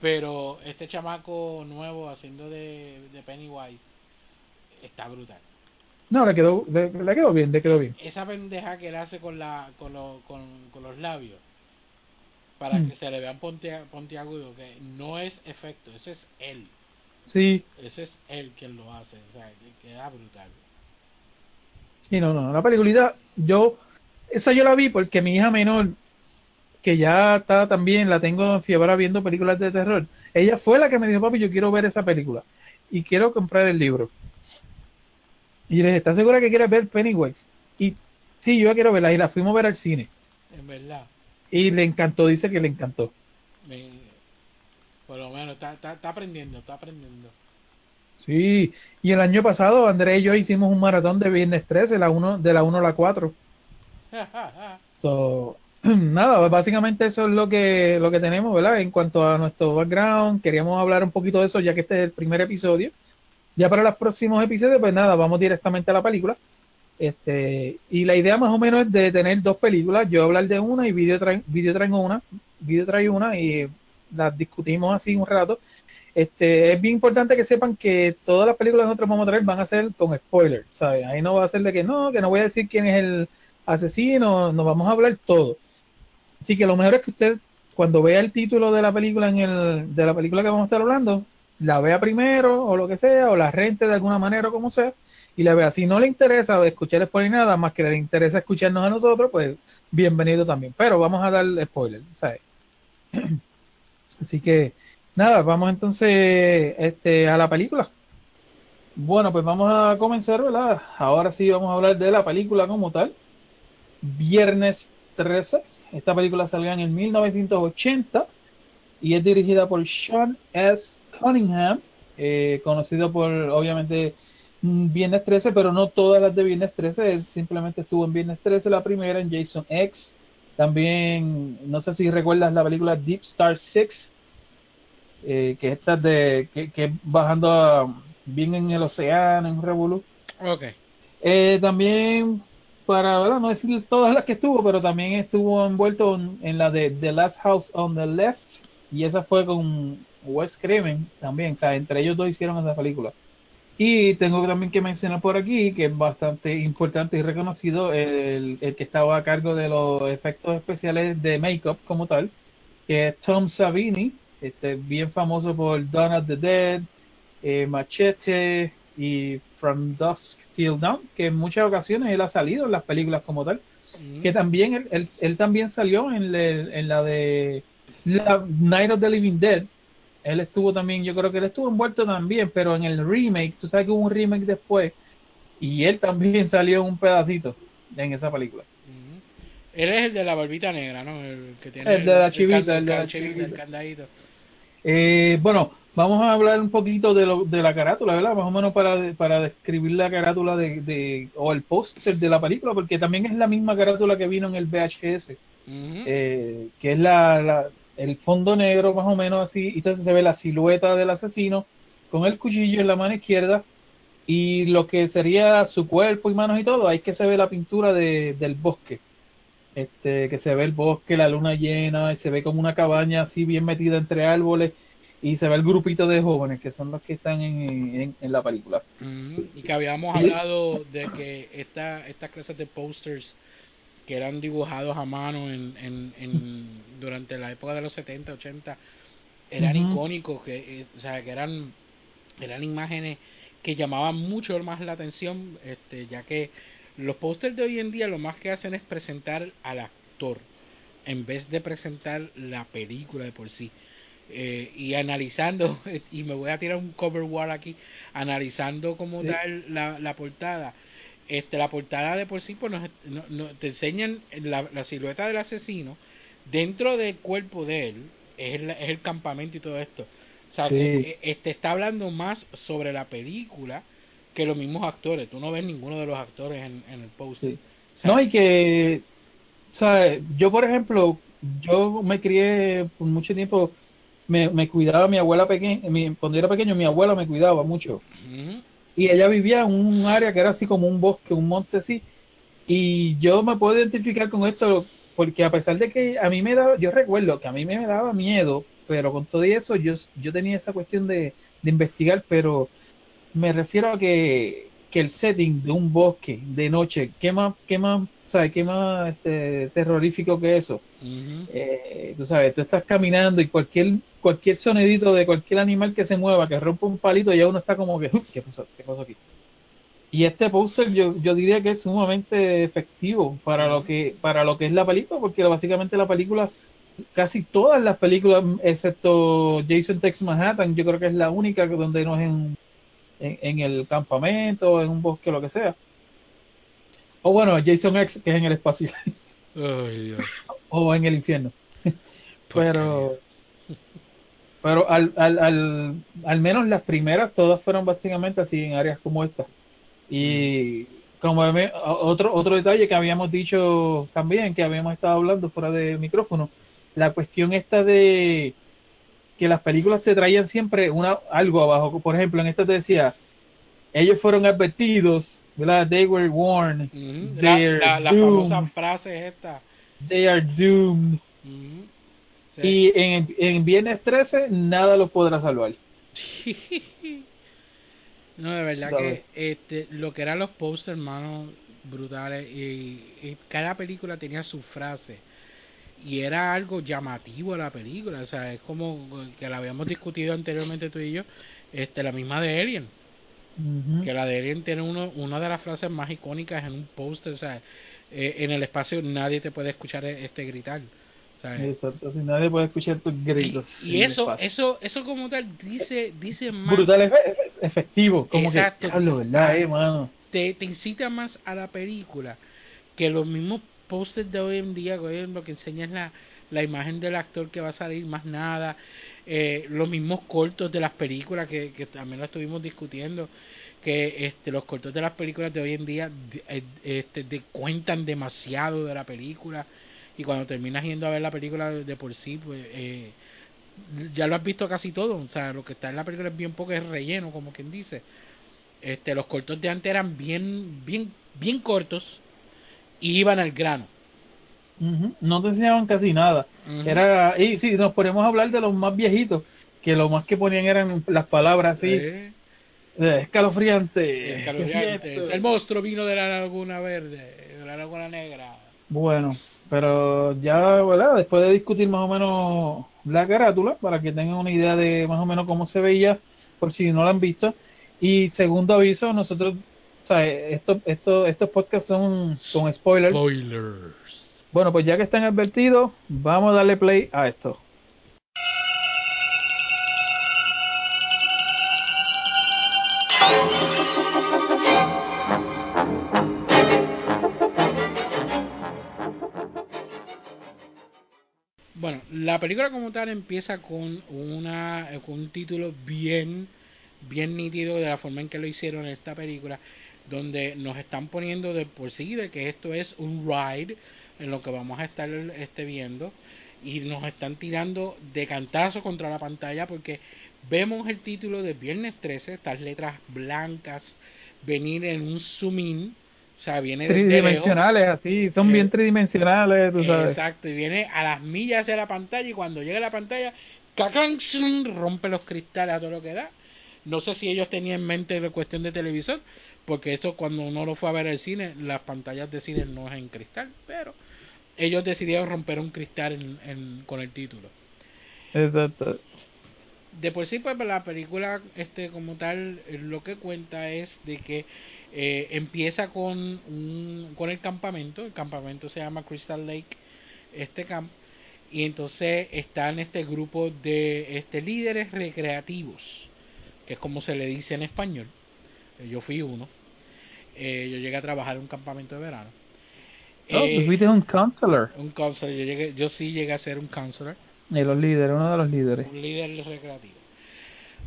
E: Pero este chamaco nuevo haciendo de, de Pennywise está brutal.
D: No, le quedó, le, le quedó bien, le quedó bien.
E: Esa pendeja que él hace con, la, con, lo- con, con los labios para
D: Mm.
E: que se le vean pontiagudo, que no es efecto, ese es él.
D: Sí,
E: Ese es él quien lo hace, o sea, que queda brutal.
D: sí, no, no, la peliculita, yo, esa yo la vi porque mi hija menor, que ya está también, la tengo fiebre viendo películas de terror, ella fue la que me dijo, papi, yo quiero ver esa película y quiero comprar el libro. Y le dije, ¿estás segura que quieres ver Pennywise? Y sí, yo quiero verla y la fuimos a ver al cine.
E: En verdad,
D: Y le encantó, dice que le encantó.
E: por lo menos está, está, está aprendiendo, está aprendiendo.
D: Sí, y el año pasado Andrés y yo hicimos un maratón de Viernes 13, la uno, de la 1 a la 4. So, nada, básicamente eso es lo que, lo que tenemos, ¿verdad? En cuanto a nuestro background, queríamos hablar un poquito de eso ya que este es el primer episodio. Ya para los próximos episodios, pues nada, vamos directamente a la película. Este, y la idea más o menos es de tener dos películas, yo hablar de una y video trae, video trae una, video trae una y las discutimos así un rato. Este, es bien importante que sepan que todas las películas que nosotros vamos a traer van a ser con spoilers, ¿sabes? Ahí no va a ser de que no, que no voy a decir quién es el asesino, nos vamos a hablar todo. Así que lo mejor es que usted, cuando vea el título de la película en el, de la película que vamos a estar hablando, la vea primero o lo que sea, o la rente de alguna manera o como sea, y la vea. Si no le interesa escuchar spoiler nada, más que le interesa escucharnos a nosotros, pues bienvenido también. Pero vamos a dar spoiler, ¿sabes? Así que, nada, vamos entonces este, a la película. Bueno, pues vamos a comenzar, ¿verdad? Ahora sí vamos a hablar de la película como tal. Viernes 13. Esta película salió en el 1980 y es dirigida por Sean S. Cunningham, eh, conocido por obviamente Viernes 13, pero no todas las de Viernes 13, él simplemente estuvo en Viernes 13 la primera, en Jason X, también, no sé si recuerdas la película Deep Star 6, eh, que esta es de, que, que bajando a- bien en el océano, en un revolú.
E: Ok.
D: Eh, también, para ¿verdad? no decir todas las que estuvo, pero también estuvo envuelto en, en la de The Last House on the Left, y esa fue con Wes Craven también, o sea, entre ellos dos hicieron esa película. Y tengo también que mencionar por aquí, que es bastante importante y reconocido, el, el que estaba a cargo de los efectos especiales de make-up como tal, que es Tom Savini, este, bien famoso por Dawn of the Dead, eh, Machete y From Dusk Till Dawn, que en muchas ocasiones él ha salido en las películas como tal,
E: Mm.
D: que también él, él, él también salió en, le- en la de la Night of the Living Dead. Él estuvo también, yo creo que él estuvo envuelto también, pero en el remake, tú sabes que hubo un remake después, y él también salió en un pedacito en esa película.
E: Él es el de la barbita negra, ¿no? El que tiene
D: El de la chivita, el de la
E: chivita, el candadito.
D: Eh, bueno, vamos a hablar un poquito de, lo, de la carátula, ¿verdad? Más o menos para, para describir la carátula de, de o el póster de la película, porque también es la misma carátula que vino en el VHS, eh, que es la, la- el fondo negro más o menos así, y entonces se ve la silueta del asesino con el cuchillo en la mano izquierda y lo que sería su cuerpo y manos y todo, ahí que se ve la pintura de, del bosque. Este, que se ve el bosque, la luna llena, y se ve como una cabaña así bien metida entre árboles, y se ve el grupito de jóvenes que son los que están en, en, en la película.
E: Ujú. Y que habíamos hablado de que esta, estas clases de posters que eran dibujados a mano en, en, en- durante la época de los 70, 80 eran icónicos, que, eh, o sea, que eran, eran imágenes que llamaban mucho más la atención, este, ya que los pósters de hoy en día lo más que hacen es presentar al actor en vez de presentar la película de por sí. Eh, y analizando, y me voy a tirar un cover war aquí, analizando como
D: Sí.
E: tal la, la portada. Este, la portada de por sí pues nos, no- no- te enseñan la, la silueta del asesino dentro del cuerpo de él, es, la- es el campamento y todo esto. O sea,
D: Sí.
E: que, eh, este está hablando más sobre la película que los mismos actores. Tú no ves ninguno de los actores en, en el póster.
D: Sí.
E: O sea,
D: No, y que, o sea, yo por ejemplo, yo me crié por mucho tiempo, me, me cuidaba mi abuela pequeña, mi, cuando era pequeño mi abuela me cuidaba mucho. Y ella vivía en un área que era así como un bosque, un monte así. Y yo me puedo identificar con esto porque a pesar de que a mí me daba, yo recuerdo que a mí me daba miedo, pero con todo eso yo, yo tenía esa cuestión de, de investigar, pero me refiero a que, que el setting de un bosque de noche, ¿qué más, qué más, sabes, qué más este, terrorífico que eso? Eh, tú sabes, tú estás caminando y cualquier cualquier sonidito de cualquier animal que se mueva, que rompa un palito, ya uno está como que, "Uf, ¿qué pasó? ¿Qué pasó aquí? Y este póster yo, yo diría que es sumamente efectivo para lo que para lo que es la película, porque básicamente la película, casi todas las películas, excepto Jason Takes Manhattan, yo creo que es la única donde no es en, en, en el campamento, en un bosque, lo que sea. O bueno, Jason X, que es en el espacio,
E: Dios.
D: o en el infierno. pero pero al, al, al, al menos las primeras todas fueron básicamente así en áreas como esta y como me- otro otro detalle que habíamos dicho también que habíamos estado hablando fuera de micrófono la cuestión esta de que las películas te traían siempre una algo abajo por ejemplo en esta te decía ellos fueron advertidos ¿verdad? they were warned.
E: La, la, la
D: doomed.
E: famosa frase es esta.
D: they are doomed.
E: Sí.
D: y en, en Viernes 13 nada los podrá salvar
E: no, de verdad que este, lo que eran los posters, hermano, brutales. Y, y cada película tenía su frase. Y era algo llamativo a la película. O sea, es como que la habíamos discutido anteriormente tú y yo. Este, la misma de Alien. Que la de Alien tiene uno, una de las frases más icónicas en un póster. O sea, eh, en el espacio nadie te puede escuchar este gritar. O sea,
D: Exacto, si nadie puede escuchar tus gritos.
E: y eso, eso, eso como tal dice, dice más.
D: brutal efe- efe- efectivo, como
E: Exacto.
D: que diablo, ¿verdad, eh, mano?
E: te, te incita más a la película que los mismos posters de hoy en día, hoy lo que enseña es la, la imagen del actor que va a salir, más nada. Eh, los mismos cortos de las películas que, que también lo estuvimos discutiendo, que este, los cortos de las películas de hoy en día de- eh, este, de- cuentan demasiado de la película y cuando terminas yendo a ver la película de por sí, pues eh, ya lo has visto casi todo, o sea, lo que está en la película es bien poco, es relleno, como quien dice. Este, los cortos de antes eran bien, bien, bien cortos y iban al grano.
D: Ujú, No te enseñaban casi nada. Era, y si nos ponemos a hablar de los más viejitos, que lo más que ponían eran las palabras así,
E: Eh,
D: eh, escalofriante.
E: El monstruo vino de la laguna verde, de la laguna negra.
D: Bueno, pero ya, ¿verdad? Después de discutir más o menos la carátula, para que tengan una idea de más o menos cómo se veía, por si no la han visto. Y segundo aviso, nosotros, sea, estos, estos, estos podcasts son con spoilers.
E: Spoilers.
D: Bueno, pues ya que están advertidos, vamos a darle play a esto.
E: Bueno, la película como tal empieza con una eh, con un título bien bien nítido de la forma en que lo hicieron en esta película, donde nos están poniendo de por sí de que esto es un ride en lo que vamos a estar este viendo y nos están tirando de cantazo contra la pantalla porque vemos el título de Viernes 13, estas letras blancas venir en un zoom in, o sea, viene lejos.
D: Tridimensionales, así, son
E: Eh,
D: bien tridimensionales, tú sabes.
E: Exacto, y viene a las millas hacia la pantalla y cuando llega a la pantalla, rompe los cristales a todo lo que da. No sé si ellos tenían en mente la cuestión de televisor, porque eso cuando uno lo fue a ver al cine, las pantallas de cine no es en cristal, pero ellos decidieron romper un cristal en- en- con el título.
D: Exacto.
E: De por sí, pues la película, este como tal, lo que cuenta es de que eh, empieza con un, con el campamento, el campamento se llama Crystal Lake, este camp, y entonces está en este grupo de este líderes recreativos, que es como se le dice en español. Eh, Yo fui uno. Eh, yo llegué a trabajar en un campamento de verano.
D: Oh,
E: Eh,
D: tú fuiste un counselor.
E: un counselor, yo, llegué, yo sí llegué a ser un counselor
D: De los líderes, uno de los líderes.
E: un líder recreativo.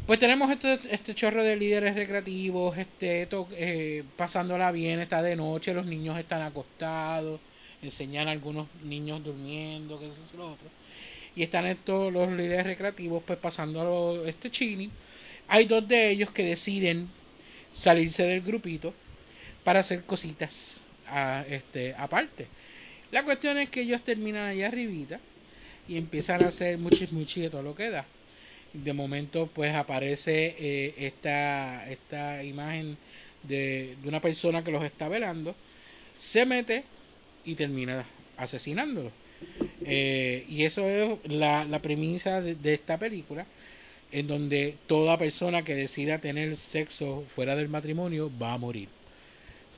E: Pues tenemos este, este chorro de líderes recreativos, este to- eh, pasándola bien, está de noche, los niños están acostados, enseñan a algunos niños durmiendo, que eso y lo otro. Y están estos los líderes recreativos pues pasando este chini. Hay dos de ellos que deciden salirse del grupito para hacer cositas a, este, aparte. La cuestión es que ellos terminan allá arribita y empiezan a hacer muchis muchis de todo lo que da. De momento pues aparece eh, esta, esta imagen de, una persona que los está velando, se mete y termina asesinándolo. Eh, y eso es la, la premisa de esta película, en donde toda persona que decida tener sexo fuera del matrimonio va a morir.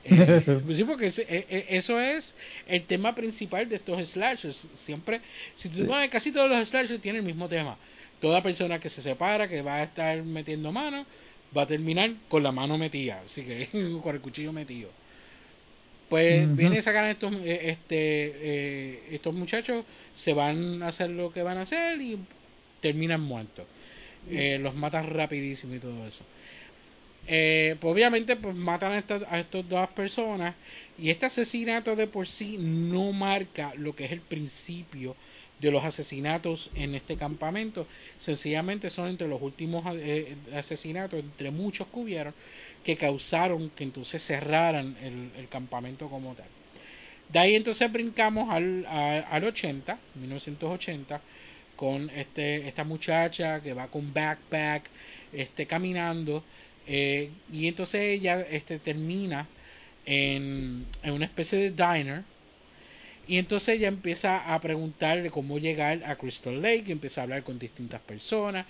E: Eh, sí, porque eh, eh, eso es el tema principal de estos slashers. Siempre, si tú pones casi todos los slashers tienen el mismo tema. Toda persona que se separa, que va a estar metiendo mano, va a terminar con la mano metida, así que con el cuchillo metido. Pues
D: Ujú.
E: vienen a sacar estos, eh, este, eh, estos muchachos, se van a hacer lo que van a hacer y terminan muertos. Eh, los matan rapidísimo y todo eso. Eh, pues obviamente pues matan a estas a estas dos personas y este asesinato de por sí no marca lo que es el principio de los asesinatos en este campamento sencillamente son entre los últimos eh, asesinatos entre muchos que hubieron que causaron que entonces cerraran el, campamento como tal de ahí entonces brincamos al, a- al 80 1980 con este esta muchacha que va con backpack este caminando eh, y entonces ella este termina en, en una especie de diner y entonces ella empieza a preguntarle cómo llegar a Crystal Lake y empieza a hablar con distintas personas.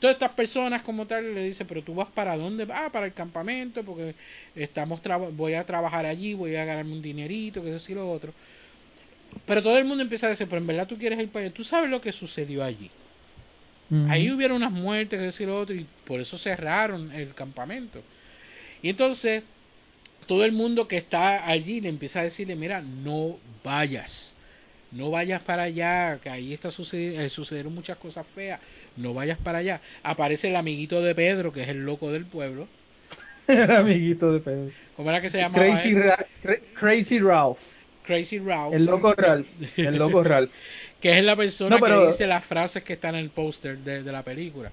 E: Todas estas personas como tal le dicen pero tú vas para dónde ah para el campamento porque estamos voy a trabajar allí voy a ganarme un dinerito que eso y lo otro pero todo el mundo empieza a decir pero en verdad tú quieres ir para allá tú sabes lo que sucedió allí. Ahí hubieron unas muertes, que decir lo otro, y por eso cerraron el campamento. Y entonces, todo el mundo que está allí le empieza a decirle, mira, no vayas. no vayas para allá, que ahí está sucedi- eh, sucedieron muchas cosas feas, no vayas para allá. Aparece el amiguito de Pedro, que es el loco del pueblo.
D: El amiguito de Pedro.
E: ¿Cómo era que se llamaba?
D: Ra- Crazy Ralph.
E: Crazy Ralph.
D: El loco Ralph. El loco Ralph.
E: que es la persona
D: No, pero-
E: que dice las frases que están en el póster de, de la película.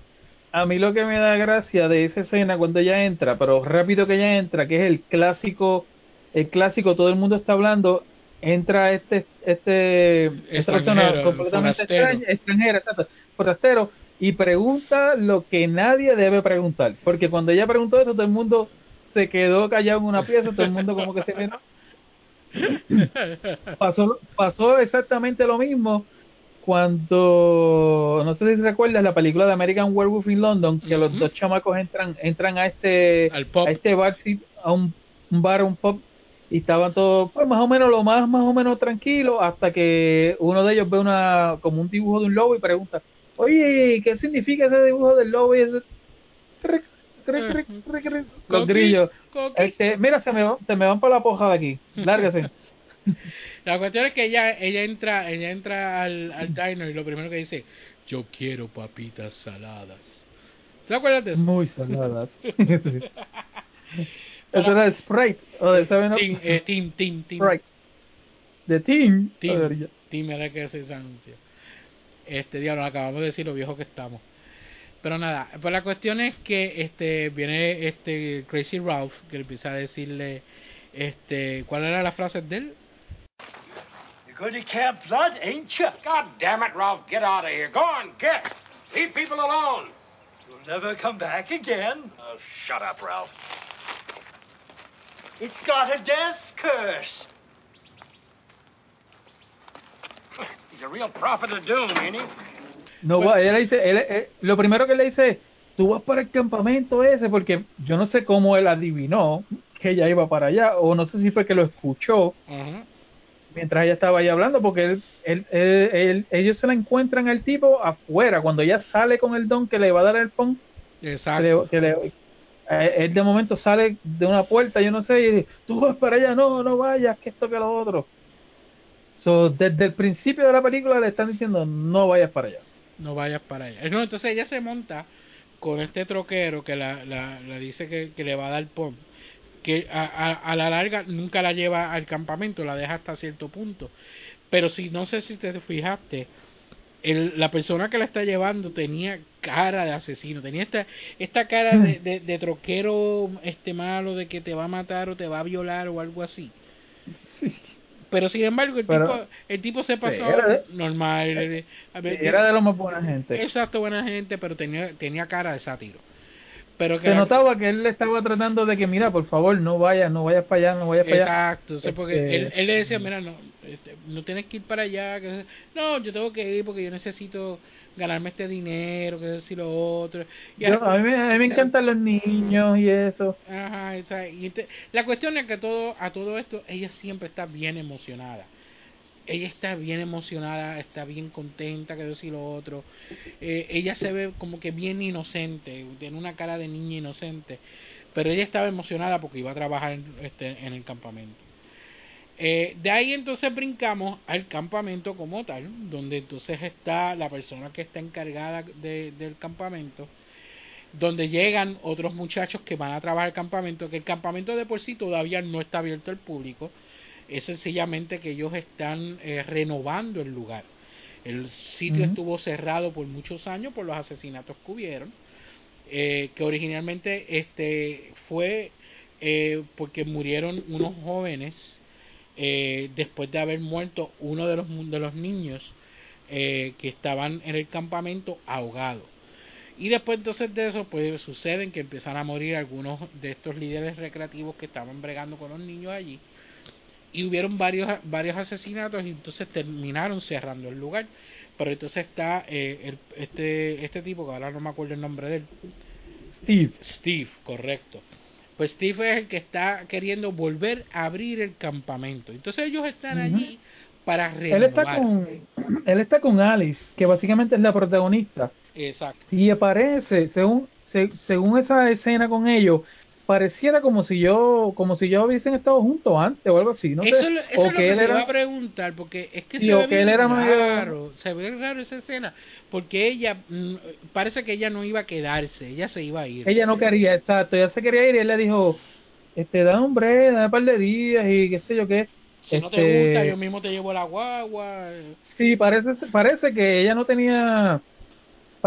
D: A mí lo que me da gracia de esa escena cuando ella entra, pero rápido que ella entra, que es el clásico, el clásico, todo el mundo está hablando, entra este, este, esta persona completamente
E: forastero.
D: extraña, extranjera, exacto, forastero, y pregunta lo que nadie debe preguntar, porque cuando ella preguntó eso, todo el mundo se quedó callado en una pieza, todo el mundo como que se miró. pasó, pasó exactamente lo mismo cuando, no sé si recuerdas la película de American Werewolf in London, que los dos chamacos entran entran a este
E: Al pop.
D: a este bar, a un, un bar, un pub, y estaban todos, pues más o menos lo más, más o menos tranquilo, hasta que uno de ellos ve una, como un dibujo de un lobo y pregunta, oye, ¿qué significa ese dibujo del lobo? Y ese, los grillos. Este, mira, se me, va- se me van para la poja de aquí, lárgase.
E: La cuestión es que ella, ella entra, ella entra al, al diner y lo primero que dice, yo quiero papitas saladas. ¿Te acuerdas de eso?
D: Muy saladas. Sí. Eso era Sprite, o de Seven Up.
E: Tim, eh, Tim, Tim, Tim.
D: Sprite. De Team. A ver.
E: Tim era que hace ese anuncio. Este diablo, acabamos de decir lo viejo que estamos. Pero nada, pues la cuestión es que este viene este Crazy Ralph que empieza a decirle este ¿cuál era la frase de él?
F: You're going to Camp Blood, ain't you?
G: God damn it, Ralph, get out of here. Go on, get. Leave people alone.
F: You'll never come back again.
G: Oh, shut up, Ralph.
F: It's got a death curse.
G: He's a real prophet of doom, ain't he?
D: No,
E: Pues-
D: va, ella le dice, él, eh, lo primero que le dice, tú vas para el campamento ese, porque yo no sé cómo él adivinó que ella iba para allá, o no sé si fue que lo escuchó mientras ella estaba ahí hablando, porque él, él, él- él- ellos se la encuentran al tipo afuera, cuando ella sale con el don que le va a dar el pon, que
E: Exacto.
D: le- que le- eh, él de momento sale de una puerta, yo no sé, y dice, tú vas para allá, no, no vayas, que esto que lo otro. So, desde el principio de la película le están diciendo, no vayas para allá.
E: No vayas para allá. No, entonces ella se monta con este troquero que la, la, la dice que, que le va a dar pom. Que a, a, a la larga nunca la lleva al campamento, la deja hasta cierto punto. Pero si no sé si te fijaste, el, la persona que la está llevando tenía cara de asesino, tenía esta, esta cara de, de, de troquero este malo de que te va a matar o te va a violar o algo así. Pero sin embargo, el,
D: Pero-
E: tipo, el tipo se pasó
D: era de-
E: normal. eh,
D: Era de lo más buena gente.
E: Exacto, buena gente, pero tenía, tenía cara de sátiro. Pero que
D: Se notaba que él le estaba tratando de que, mira, por favor, no vayas, no vayas para allá, no vayas para allá.
E: Exacto, sí, porque
D: Este,
E: él, él le decía, mira, no, este, no tienes que ir para allá, que no, yo tengo que ir porque yo necesito ganarme este dinero, que decir lo otro. Y
D: Yo- a, mí, me- a mí me encantan los niños y eso.
E: Ajá, esa- y la cuestión es que todo, a todo esto ella siempre está bien emocionada. Ella está bien emocionada, está bien contenta, que decir lo otro. Eh, ella se ve como que bien inocente, tiene una cara de niña inocente. Pero ella estaba emocionada porque iba a trabajar en, este, en el campamento. Eh, de ahí entonces brincamos al campamento como tal, donde entonces está la persona que está encargada de- del campamento, donde llegan otros muchachos que van a trabajar el campamento, que el campamento de por sí todavía no está abierto al público, es sencillamente que ellos están eh, renovando el lugar. El sitio estuvo cerrado por muchos años por los asesinatos que hubieron, eh, que originalmente este fue eh, porque murieron unos jóvenes eh, después de haber muerto uno de los de los niños que estaban en el campamento ahogados. Y después entonces de eso, pues suceden que empiezan a morir algunos de estos líderes recreativos que estaban bregando con los niños allí. Y hubieron varios, varios asesinatos y entonces terminaron cerrando el lugar. Pero entonces está eh, el- este, este tipo, que ahora no me acuerdo el nombre de él,
D: Steve.
E: Steve, correcto. Pues Steve es el que está queriendo volver a abrir el campamento. Entonces ellos están allí para renovar.
D: Él está con él está con Alice, que básicamente es la protagonista.
E: Exacto.
D: Y aparece, según se- según esa escena con ellos, pareciera como si yo como si yo hubiesen estado juntos antes o algo así no
E: eso
D: sé
E: es lo- eso
D: o
E: es lo
D: que
E: que
D: él
E: te iba
D: era
E: a preguntar, porque es que
D: Sí,
E: se ve
D: que él era medio-
E: raro, se ve raro esa escena, porque ella, mm, parece que ella no iba a quedarse, ella se iba a ir.
D: ella no quería exacto ella se quería ir y él le dijo este da un break da un par de días y qué sé yo qué
E: Si no te
D: Este,
E: gusta, yo mismo te llevo la guagua.
D: Sí, parece, parece que ella no tenía,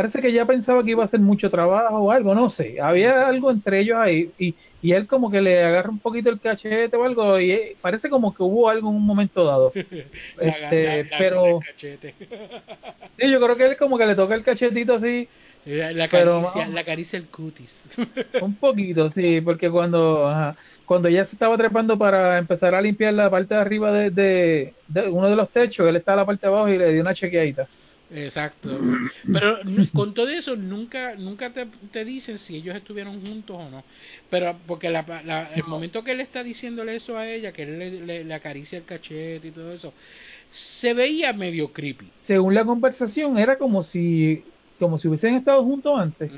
D: parece que ella pensaba que iba a hacer mucho trabajo o algo, no sé, había algo entre ellos ahí y, y él como que le agarra un poquito el cachete o algo y eh, parece como que hubo algo en un momento dado. Este,
E: la- la-
D: pero-. Sí, yo creo que él como que le toca el cachetito así
E: La, la
D: Pero,
E: caricia, la caricia el cutis.
D: un poquito, sí, porque cuando ajá, cuando ella se estaba trepando para empezar a limpiar la parte de arriba de, de, de uno de los techos, él estaba en la parte de abajo y le dio una chequeadita.
E: Exacto. Pero con todo eso nunca nunca te, te dicen si ellos estuvieron juntos o no. Pero porque la, la- el momento que él está diciéndole eso a ella, que él le, le- le acaricia el cachete y todo eso, se veía medio creepy.
D: según la conversación era como si como si hubiesen estado juntos antes.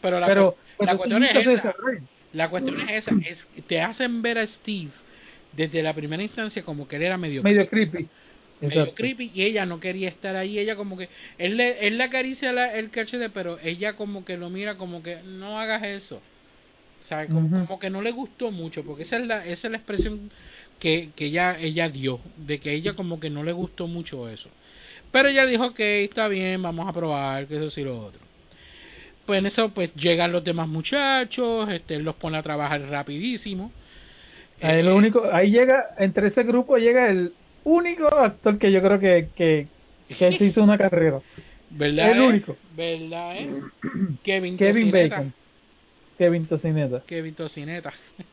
E: Pero la,
D: pero
E: la cuestión es esa. La cuestión es esa, es te hacen ver a Steve desde la primera instancia como que él era medio,
D: medio creepy
E: medio creepy y ella no quería estar ahí, ella como que él le, él le acaricia la- el cachete, pero ella como que lo mira como que no hagas eso. O sea, como, que no le gustó mucho, porque esa es la esa es la expresión que, que ella ella dio, de que ella como que no le gustó mucho eso. Pero ella dijo que está bien, vamos a probar, que eso sí lo otro. Pues en eso pues llegan los demás muchachos, este él los pone a trabajar rapidísimo.
D: ahí
E: Eh,
D: lo único ahí llega entre ese grupo llega el único actor que yo creo que que, que se hizo una carrera
E: ¿Verdad?
D: el
E: eh?
D: único.
E: ¿Verdad? eh? Kevin,
D: Kevin
E: Tocineta.
D: Bacon Kevin Tocineta
E: Kevin Tocineta.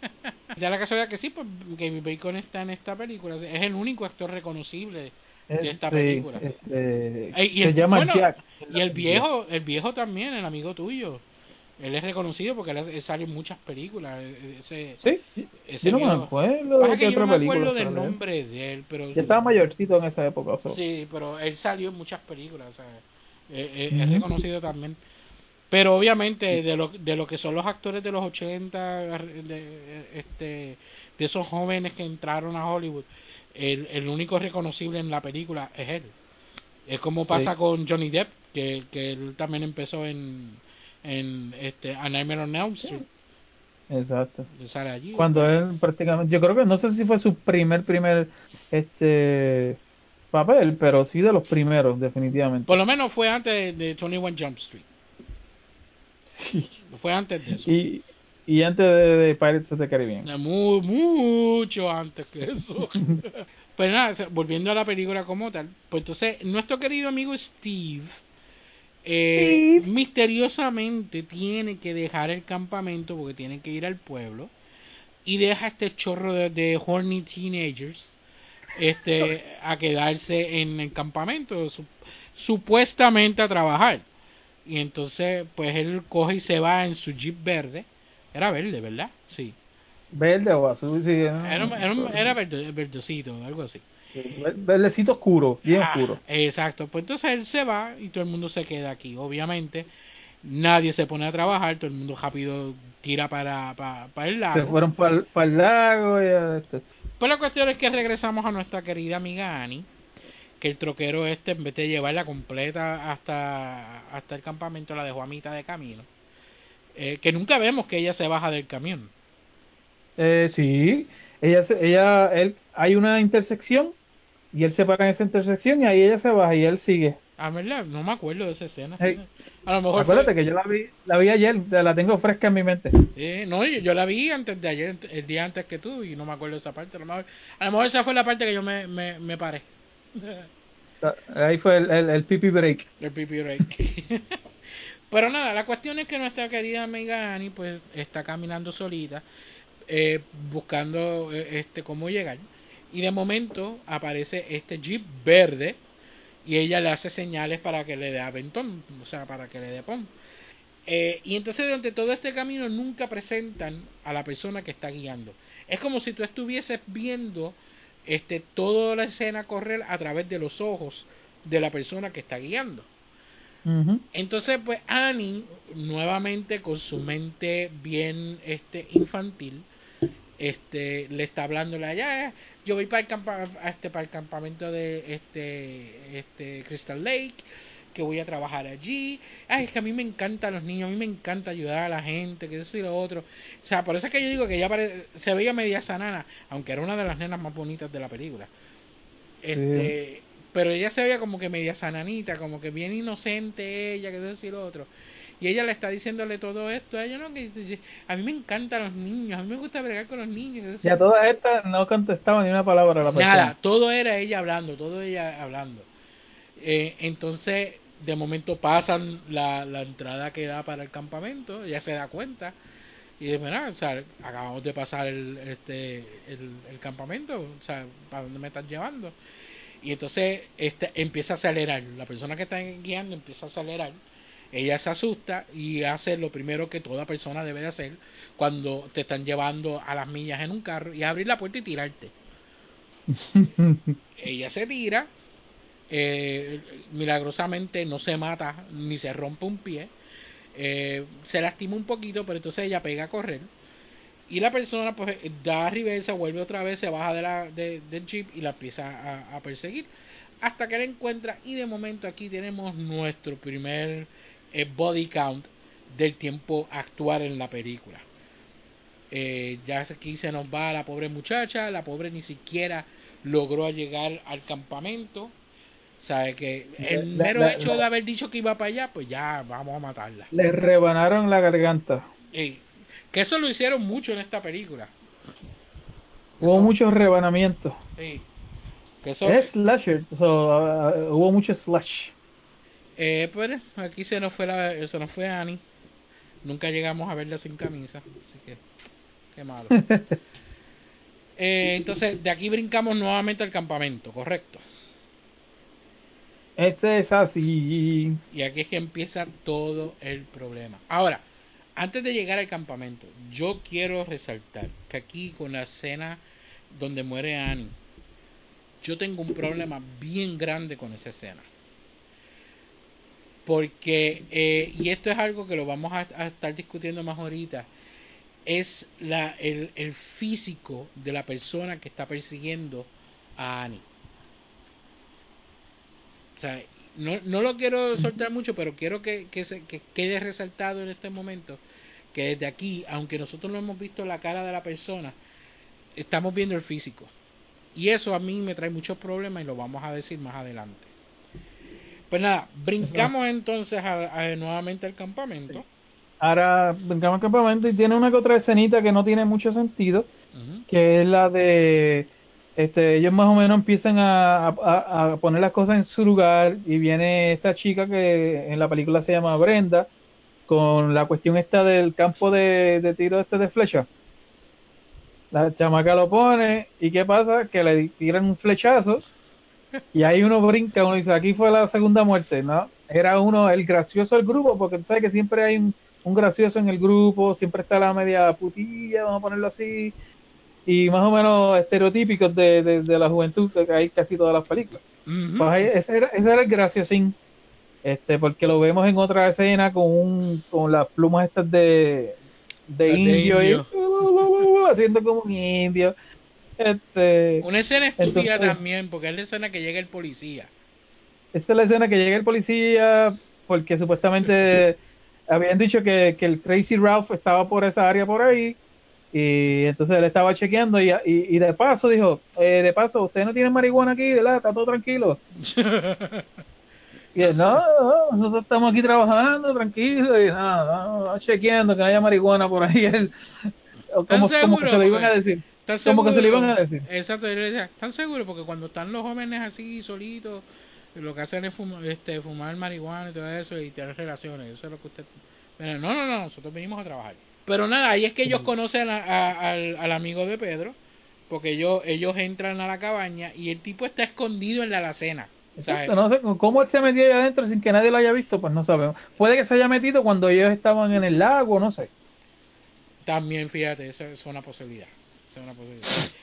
E: ya la casualidad que sí, pues Kevin Bacon está en esta película. Es el único actor reconocible. De esta
D: Este,
E: película.
D: este,
E: y
D: se
E: el-
D: llama
E: bueno,
D: Jack
E: Y el viejo, el viejo también, el amigo tuyo. Él es reconocido porque él, él sale en muchas películas. e- Ese,
D: sí
E: ese
D: yo no me acuerdo
E: Pasa
D: de
E: que
D: qué
E: yo no
D: otra
E: me acuerdo
D: película
E: del nombre de él, pero
D: ya estaba mayorcito en esa época.
E: Sí, pero él salió en muchas películas, o sea, eh, es reconocido también. Pero obviamente de lo, de lo que son los actores de los 80, de, este, de esos jóvenes que entraron a Hollywood, el, el único reconocible en la película es él. Es como
D: Sí.
E: pasa con Johnny Depp, que, que él también empezó en, en este, A Nightmare on Elm Street.
D: exacto
E: sale allí.
D: cuando él prácticamente yo creo que no sé si fue su primer primer este papel pero sí de los primeros definitivamente
E: Por lo menos fue antes de, de 21 Jump Street. Fue antes de eso.
D: y y antes de, de Pirates of the Caribbean
E: Eh, mu- mucho antes que eso. pues nada, volviendo a la película como tal, pues entonces nuestro querido amigo Steve, eh, misteriosamente tiene que dejar el campamento porque tiene que ir al pueblo y deja este chorro de, de horny teenagers este a quedarse en el campamento su- supuestamente a trabajar. Y entonces pues él coge y se va en su jeep verde. Era verde verdad sí.
D: Verde o azul sí
E: era, era, un- era verde, verdecito algo así
D: verdecito oscuro bien
E: Ah,
D: oscuro.
E: exacto. Pues entonces él se va y todo el mundo se queda aquí obviamente. Nadie se pone a trabajar todo el mundo rápido tira para para, para el lago.
D: Se fueron para el lago y a- este,
E: Pues la cuestión es que regresamos a nuestra querida amiga Annie, que el troquero este, en vez de llevarla completa hasta, hasta el campamento, la dejó a mitad de camino. Eh, que nunca vemos que ella se baja del camión.
D: eh, sí. Ella se- ella él hay una intersección y él se para en esa intersección y ahí ella se baja y él sigue
E: Ah, ¿verdad? No me acuerdo de esa escena. A lo mejor.
D: acuérdate
E: fue-
D: que yo la vi la vi ayer la tengo fresca en mi mente
E: Eh, no, yo, yo la vi antes de ayer, el día antes que tú, y no me acuerdo de esa parte. A lo mejor, a lo mejor esa fue la parte que yo me, me, me paré.
D: ahí fue el, el, el pipi break
E: El pipi break. Pero nada, la cuestión es que nuestra querida amiga Annie pues está caminando solita, eh, buscando eh, este cómo llegar. Y de momento aparece este jeep verde y ella le hace señales para que le dé aventón, o sea, para que le dé pon. Eh, y entonces durante todo este camino nunca presentan a la persona que está guiando. Es como si tú estuvieses viendo este toda la escena correr a través de los ojos de la persona que está guiando. Entonces, pues Annie, nuevamente con su mente bien este infantil, este le está hablando allá, yo voy para el campa- este para el campamento de este este Crystal Lake, que voy a trabajar allí. Ay, es que a mí me encantan los niños, a mí me encanta ayudar a la gente, que eso y lo otro. O sea, por eso es que yo digo que ella pare- se veía media sanana, aunque era una de las nenas más bonitas de la película. Este, pero ella se veía como que media sananita, como que bien inocente ella, que eso y lo otro. Y ella le está diciéndole todo esto a ella, no, que a mí me encantan los niños, a mí me gusta bregar con los niños. y
D: a
E: lo
D: todas estas no contestaba ni una palabra a la persona.
E: Nada, todo era ella hablando, todo ella hablando. Eh, entonces, de momento pasan la, la entrada que da para el campamento, ella se da cuenta y dice, mira, o sea, acabamos de pasar el, este, el, el campamento, o sea, ¿para dónde me están llevando? Y entonces este, empieza a acelerar, la persona que está guiando empieza a acelerar, ella se asusta y hace lo primero que toda persona debe de hacer cuando te están llevando a las millas en un carro y es abrir la puerta y tirarte. Ella se tira, eh, milagrosamente no se mata ni se rompe un pie, eh, se lastima un poquito, pero entonces ella pega a correr y la persona pues da reversa, vuelve otra vez, se baja de la, de- del jeep y la empieza a, a perseguir hasta que la encuentra y de momento aquí tenemos nuestro primer eh, body count del tiempo actual en la película. Eh, ya aquí se nos va la pobre muchacha, la pobre ni siquiera logró llegar al campamento. Sabe que el mero
D: la-
E: hecho de haber dicho que iba para allá, pues ya vamos a matarla.
D: Le rebanaron la garganta.
E: Y que eso lo hicieron mucho en esta película.
D: Hubo
E: Eso-
D: muchos rebanamientos.
E: Sí. Que eso,
D: Es slasher, so, uh, hubo mucho slash.
E: Eh, pues aquí se nos fue la, se nos fue Annie. Nunca llegamos a verla sin camisa, así que qué malo. Eh, entonces de aquí brincamos nuevamente al campamento, correcto.
D: Ese es así.
E: Y aquí es que empieza todo el problema. Ahora, antes de llegar al campamento, yo quiero resaltar que aquí con la escena donde muere Annie, yo tengo un problema bien grande con esa escena. Porque, eh, y esto es algo que lo vamos a, a estar discutiendo más ahorita, es la, el, el físico de la persona que está persiguiendo a Annie. O sea, no, no lo quiero soltar mucho, pero quiero que, que, se, que quede resaltado en este momento que desde aquí, aunque nosotros no hemos visto la cara de la persona, estamos viendo el físico. Y eso a mí me trae muchos problemas y lo vamos a decir más adelante. Pues nada, brincamos entonces a, a- nuevamente al campamento.
D: Ahora brincamos al campamento y tiene una que otra escenita que no tiene mucho sentido, que es la de este ellos más o menos empiezan a, a- a poner las cosas en su lugar y viene esta chica que en la película se llama Brenda con la cuestión esta del campo de, de tiro este de flecha. La chamaca lo pone y ¿qué pasa? Que le tiran un flechazo y ahí uno brinca, uno dice, aquí fue la segunda muerte, ¿no? Era uno, el gracioso del grupo, porque tú sabes que siempre hay un, un gracioso en el grupo, siempre está la media putilla, vamos a ponerlo así, y más o menos estereotípicos de, de, de la juventud que hay casi todas las películas.
E: Ujú.
D: Pues ahí, ese, era, ese era el graciosín, este, porque lo vemos en otra escena con un, con las plumas estas de, de
E: Las de
D: indio, y-
E: indio.
D: haciendo como un indio. Este,
E: Una escena estúpida
D: Entonces-
E: también, porque es la escena que llega el policía.
D: Esta es la escena que llega el policía porque supuestamente habían dicho que, que el Crazy Ralph estaba por esa área por ahí y entonces él estaba chequeando y, y, y de paso dijo, eh, de paso, usted no tiene marihuana aquí, ¿verdad? Está todo tranquilo. Y él, no, no, nosotros estamos aquí trabajando tranquilo y no, no, no, chequeando que no haya marihuana por ahí. Como, como que se lo iban a decir.
E: ¿Están
D: Como que se le iban a decir.
E: Exacto, yo le decía, ¿están seguros? Porque cuando están los jóvenes así solitos, lo que hacen es fumar, este, fumar marihuana y todo eso y tener relaciones. Eso es lo que usted. Pero no, no, no, nosotros venimos a trabajar. Pero nada, ahí es que ellos conocen a- a- al, al amigo de Pedro, porque ellos, ellos entran a la cabaña y el tipo está escondido en la alacena.
D: Exacto, no sé cómo él se metió ahí adentro sin que nadie lo haya visto, pues no sabemos. Puede que se haya metido cuando ellos estaban en el lago, no sé.
E: También, fíjate, eso es una posibilidad. Una.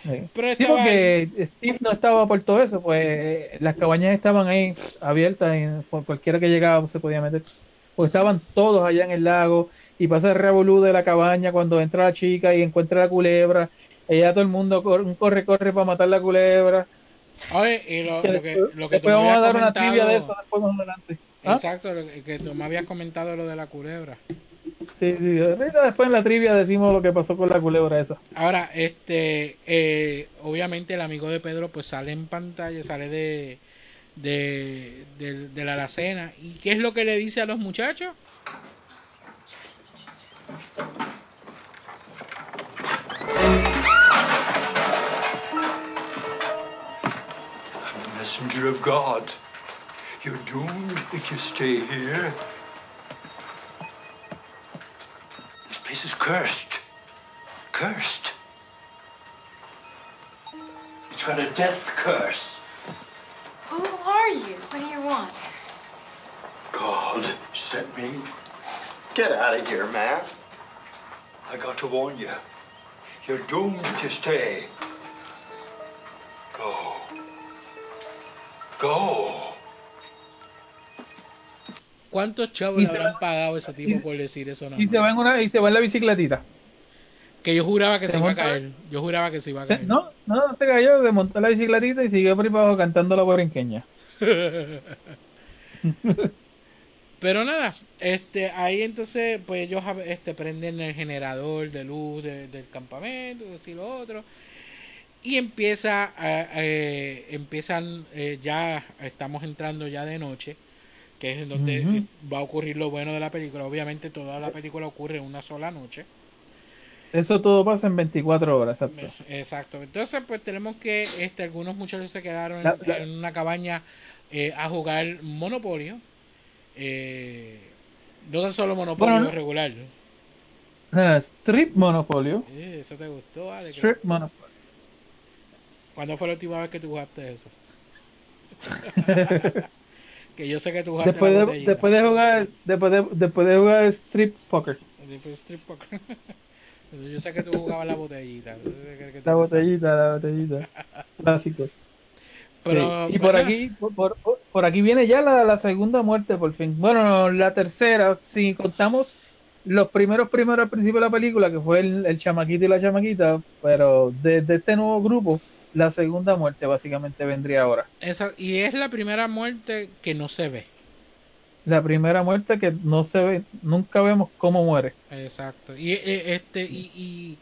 D: Sí.
E: Pero
D: Sí, porque Steve no estaba por todo eso, pues las cabañas estaban ahí abiertas y por cualquiera que llegaba se podía meter. Pues estaban todos allá en el lago y pasa el revolú de la cabaña cuando entra la chica y encuentra la culebra. Ella todo el mundo cor- un corre, corre para matar la culebra.
E: Oye, y lo,
D: Que
E: lo que,
D: después,
E: lo que tú me
D: vamos a dar una
E: comentado-
D: trivia de eso después más adelante. ¿Ah?
E: Exacto, lo que, que tú me habías comentado lo de la culebra.
D: Sí, sí. Después en la trivia decimos lo que pasó con la culebra esa.
E: Ahora, este, eh, obviamente el amigo de Pedro pues sale en pantalla, sale de, de, de, de la alacena. ¿Y qué es lo que le dice a los muchachos?
F: Messenger of God. You're doomed if you stay here. This is cursed. Cursed. It's got a death curse.
C: Who are you? What do you want?
F: God sent me.
H: Get out of here, man.
F: I got to warn you. You're doomed to stay. Go. Go.
E: ¿Cuántos chavos le habrán
D: va-
E: pagado a ese tipo
D: y-
E: por decir eso? nada
D: Y se va en una y se va en la bicicletita.
E: Que yo juraba que
D: se
E: se iba a caer. Yo juraba que se iba a caer.
D: No, no, no se cayó, se montó la bicicletita y siguió por ahí abajo cantando la borinqueña.
E: Pero nada, este, ahí entonces, pues ellos este, prenden el generador de luz de- del campamento, y lo otro, y empieza, a- eh, empiezan, eh, ya estamos entrando ya de noche, que es en donde va a ocurrir lo bueno de la película. Obviamente toda la película ocurre en una sola noche.
D: Eso todo pasa en 24 horas, exacto.
E: Exacto. Entonces, pues tenemos que este, algunos muchachos se quedaron en,
D: La- la-
E: en una cabaña eh, a jugar Monopolio. Eh, no tan solo Monopolio
D: Bueno, no-
E: regular.
D: Ah, Strip Monopolio.
E: Eh, eso te gustó, Ale? ¿Qué-
D: Strip Monopolio.
E: ¿Cuándo fue la última vez que tú jugaste eso? que yo sé que tú jugaste
D: después,
E: la
D: de, después de jugar después de, después de jugar Strip Poker.
E: Después strip poker. yo sé que tú jugabas la botellita. que-
D: La
E: te
D: botellita, la botellita. Clásico.
E: Pero,
D: Sí, Y por aquí, por, por, por aquí viene ya la, la segunda muerte por fin. Bueno, no, la tercera, si contamos los primeros primeros al principio de la película, que fue el, el chamaquito y la chamaquita, pero desde este nuevo grupo, la segunda muerte básicamente vendría ahora.
E: Esa, y es la primera muerte que no se ve.
D: La primera muerte que no se ve, nunca vemos cómo muere.
E: Exacto. Y eh, este y, y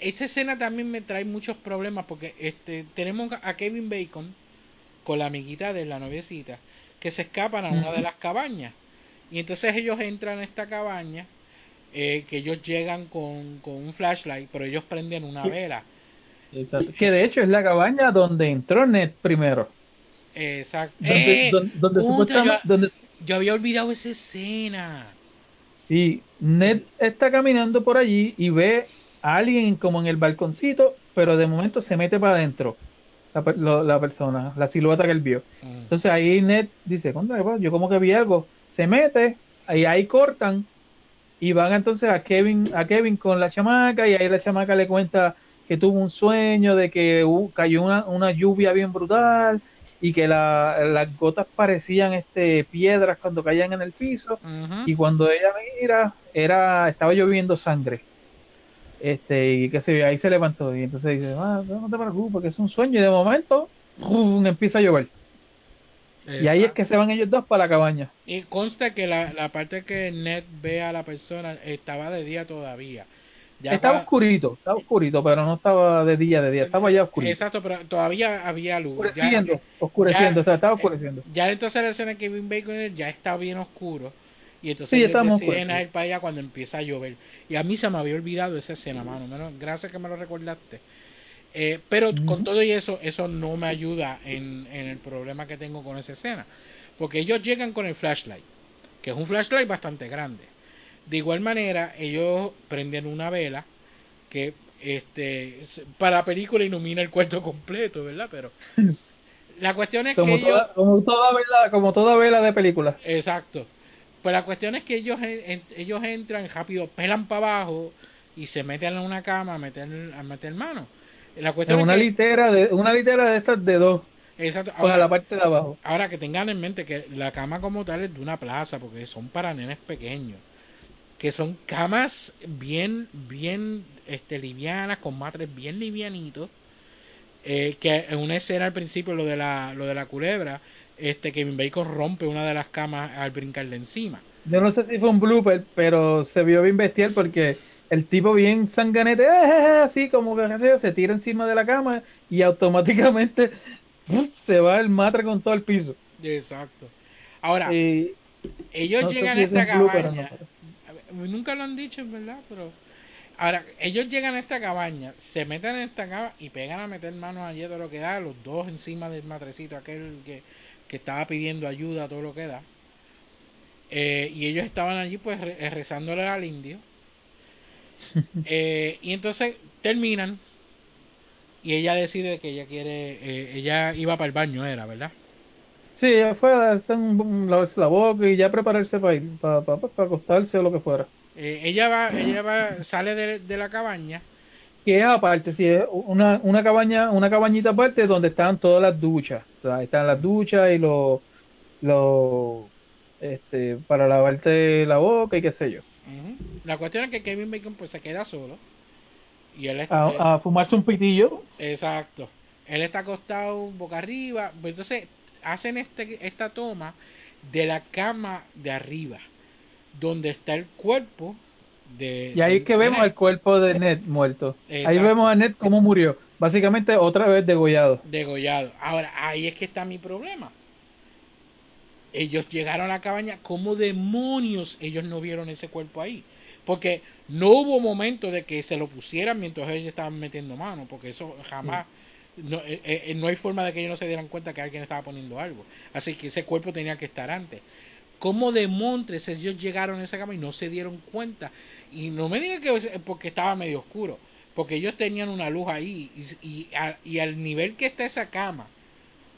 E: esa escena también me trae muchos problemas porque este tenemos a Kevin Bacon con la amiguita de la noviecita que se escapan a una de las cabañas y entonces ellos entran a esta cabaña eh, que ellos llegan con, con un flashlight pero ellos prenden una vela
D: Exacto. Que de hecho es la cabaña donde entró Ned primero.
E: exacto
D: Donde,
E: ¡Eh!
D: donde, donde
E: Puta, yo,
D: donde,
E: yo había olvidado esa escena
D: Y Ned está caminando por allí y ve a alguien como en el balconcito, pero de momento se mete para adentro la, la persona, la silueta que él vio.
E: Mm.
D: Entonces ahí Ned dice, "Contra, ¿qué pasa? yo como que vi algo, se mete, ahí ahí cortan y van entonces a Kevin a Kevin con la chamaca y ahí la chamaca le cuenta que tuvo un sueño de que cayó una, una lluvia bien brutal y que la- las gotas parecían este piedras cuando caían en el piso. Y cuando ella mira era estaba lloviendo sangre. Este y sé yo, ahí se levantó y entonces dice ah, no te preocupes que es un sueño y de momento ¡rum! empieza a llover. Y ahí es que se van ellos dos para la cabaña.
E: Y consta que la, la parte que Ned ve a la persona estaba de día todavía. Ya
D: estaba oscurito estaba oscurito pero no estaba de día de día estaba ya oscurito
E: Exacto, pero todavía había luz. Ya-
D: oscureciendo oscureciendo
E: ya-
D: o sea, estaba oscureciendo
E: Ya entonces la escena de Kevin Bacon ya está bien oscuro. Y entonces
D: Sí,
E: ellos deciden
D: oscuros.
E: ir para allá cuando empieza a llover. Y a mí se me había olvidado esa escena, mano. Menos- gracias que me lo recordaste. Eh, pero con todo y eso, eso no me ayuda en, en el problema que tengo con esa escena. Porque ellos llegan con el flashlight, que es un flashlight bastante grande. De igual manera, ellos prenden una vela que este para la película ilumina el cuarto completo, ¿verdad? Pero la cuestión es que
D: como
E: ellos...
D: toda, como toda vela como toda vela de película
E: Exacto. Pues la cuestión es que ellos en- ellos entran rápido, pelan para abajo y se meten en una cama a meter, a meter mano. La
D: En una
E: es que,
D: litera de una litera de estas de dos
E: exacto,
D: para
E: ahora,
D: la parte de abajo.
E: ahora que tengan en mente que la cama como tal es de una plaza, porque son para nenes pequeños, que son camas bien, bien este, livianas, con matres bien livianitos, eh, que en una escena al principio, lo de la, lo de la culebra, este Kevin Bacon rompe una de las camas al brincarle encima.
D: Yo no sé si fue un blooper, pero se vio bien bestial porque el tipo bien sanganete, "Eh, eh, eh", así como que se tira encima de la cama y automáticamente se va el matre con todo el piso.
E: Exacto. Ahora, ellos
D: no
E: llegan a
D: es
E: esta
D: no,
E: cabaña.
D: pero-
E: Nunca lo han dicho, en verdad, pero. Ahora, ellos llegan a esta cabaña, se meten en esta cama y pegan a meter manos allí todo lo que da, los dos encima del matrecito, aquel que, que estaba pidiendo ayuda, todo lo que da. Eh, y ellos estaban allí, pues, re- eh, rezándole al indio. Eh, y entonces terminan y ella decide que ella quiere, eh, ella iba para el baño, era, ¿verdad?
D: Sí, ella fue un- lavarse la boca y ya prepararse para ir, para, para, para acostarse o lo que fuera.
E: Eh, ella va, ella va, sale de, de la cabaña
D: Que es aparte, sí, es una, una cabaña, una cabañita aparte donde están todas las duchas. O sea, están las duchas y los, los, este, para lavarte la boca y qué sé yo.
E: La cuestión es que Kevin Bacon pues se queda solo y él está,
D: A, a fumarse un pitillo.
E: exacto, él está acostado boca arriba, pues entonces hacen este esta toma de la cama de arriba, donde está el cuerpo de
D: Y ahí es que vemos el cuerpo de Ned muerto. Ahí vemos a Ned cómo murió. Básicamente otra vez degollado.
E: degollado. Ahora ahí es que está mi problema. Ellos llegaron a la cabaña, ¿cómo demonios ellos no vieron ese cuerpo ahí? Porque no hubo momento de que se lo pusieran mientras ellos estaban metiendo mano, porque eso jamás, no, eh, eh, no hay forma de que ellos no se dieran cuenta que alguien estaba poniendo algo. Así que ese cuerpo tenía que estar antes. ¿Cómo de montres ellos llegaron a esa cama y no se dieron cuenta? Y no me digan que porque estaba medio oscuro, porque ellos tenían una luz ahí y, y, a- y al nivel que está esa cama,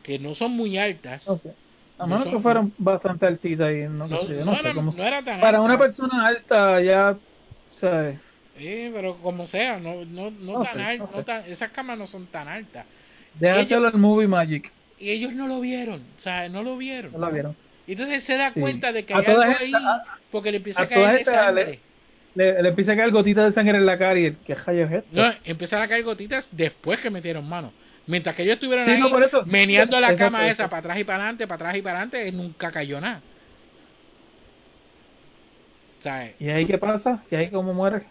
E: que no son muy altas,
D: No sé. A
E: No
D: menos
E: son-
D: que fueron bastante altitas y no,
E: no,
D: sé,
E: no
D: no sé
E: era,
D: cómo.
E: no era tan
D: Para una persona alta ya, ¿sabes?
E: Sí, pero como sea, no, no, no, tan
D: no
E: tan- esas camas no son tan altas.
D: Déjatelo al Movie Magic.
E: Y ellos no lo vieron, o sea, no lo vieron.
D: No la vieron.
E: Y entonces se da
D: Sí.
E: cuenta de que
D: A
E: hay algo ahí porque le empieza
D: a
E: a, caer sangre.
D: Le, le empieza a caer gotitas de sangre en la cara y el, ¿qué rayos es esto?
E: No, empezaron a caer gotitas después que metieron mano. Mientras que ellos estuvieron
D: Sí,
E: ahí
D: no, por eso.
E: meneando la cama esa para atrás y para adelante, para atrás y para adelante, nunca cayó nada. ¿Sabes?
D: ¿Y ahí qué pasa? ¿Y ahí cómo muere?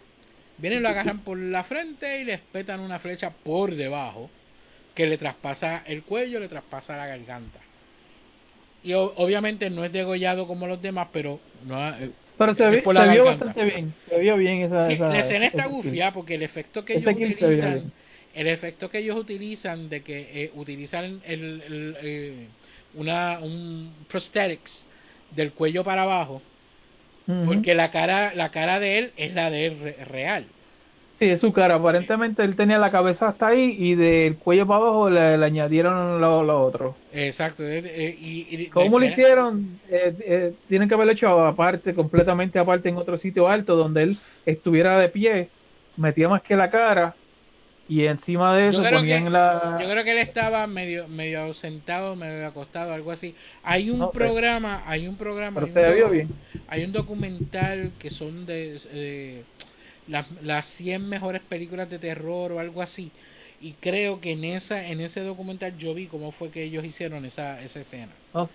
E: Vienen, lo agarran por la frente y le espetan una flecha por debajo que le traspasa el cuello, le traspasa la garganta. Y obviamente no es degollado como los demás, pero no, eh,
D: Pero se, vi- vio
E: garganta.
D: bastante bien. Se vio bien esa.
E: Sí,
D: esa
E: la escena está gufiada porque el efecto que ellos utilizan, el efecto que ellos utilizan de que eh, utilizan el, el, eh, una un prosthetics del cuello para abajo, Porque la cara la cara de él es la de él re- real.
D: Sí, es su cara. Aparentemente él tenía la cabeza hasta ahí y del cuello para abajo le, le añadieron lo, lo otro.
E: Exacto. eh, y,
D: ¿Cómo lo hicieron? Eh, eh, tienen que haberlo hecho aparte, completamente aparte en otro sitio alto donde él estuviera de pie, metía más que la cara y encima de eso ponían
E: que,
D: la...
E: yo creo que él estaba medio medio sentado, medio acostado, algo así. Hay un
D: No
E: programa, hay un programa,
D: Pero
E: hay
D: se
E: un
D: bien.
E: Hay un documental que son de eh, las, las 100 mejores películas de terror o algo así. Y creo que en esa en ese documental yo vi cómo fue que ellos hicieron esa, esa escena.
D: Oh,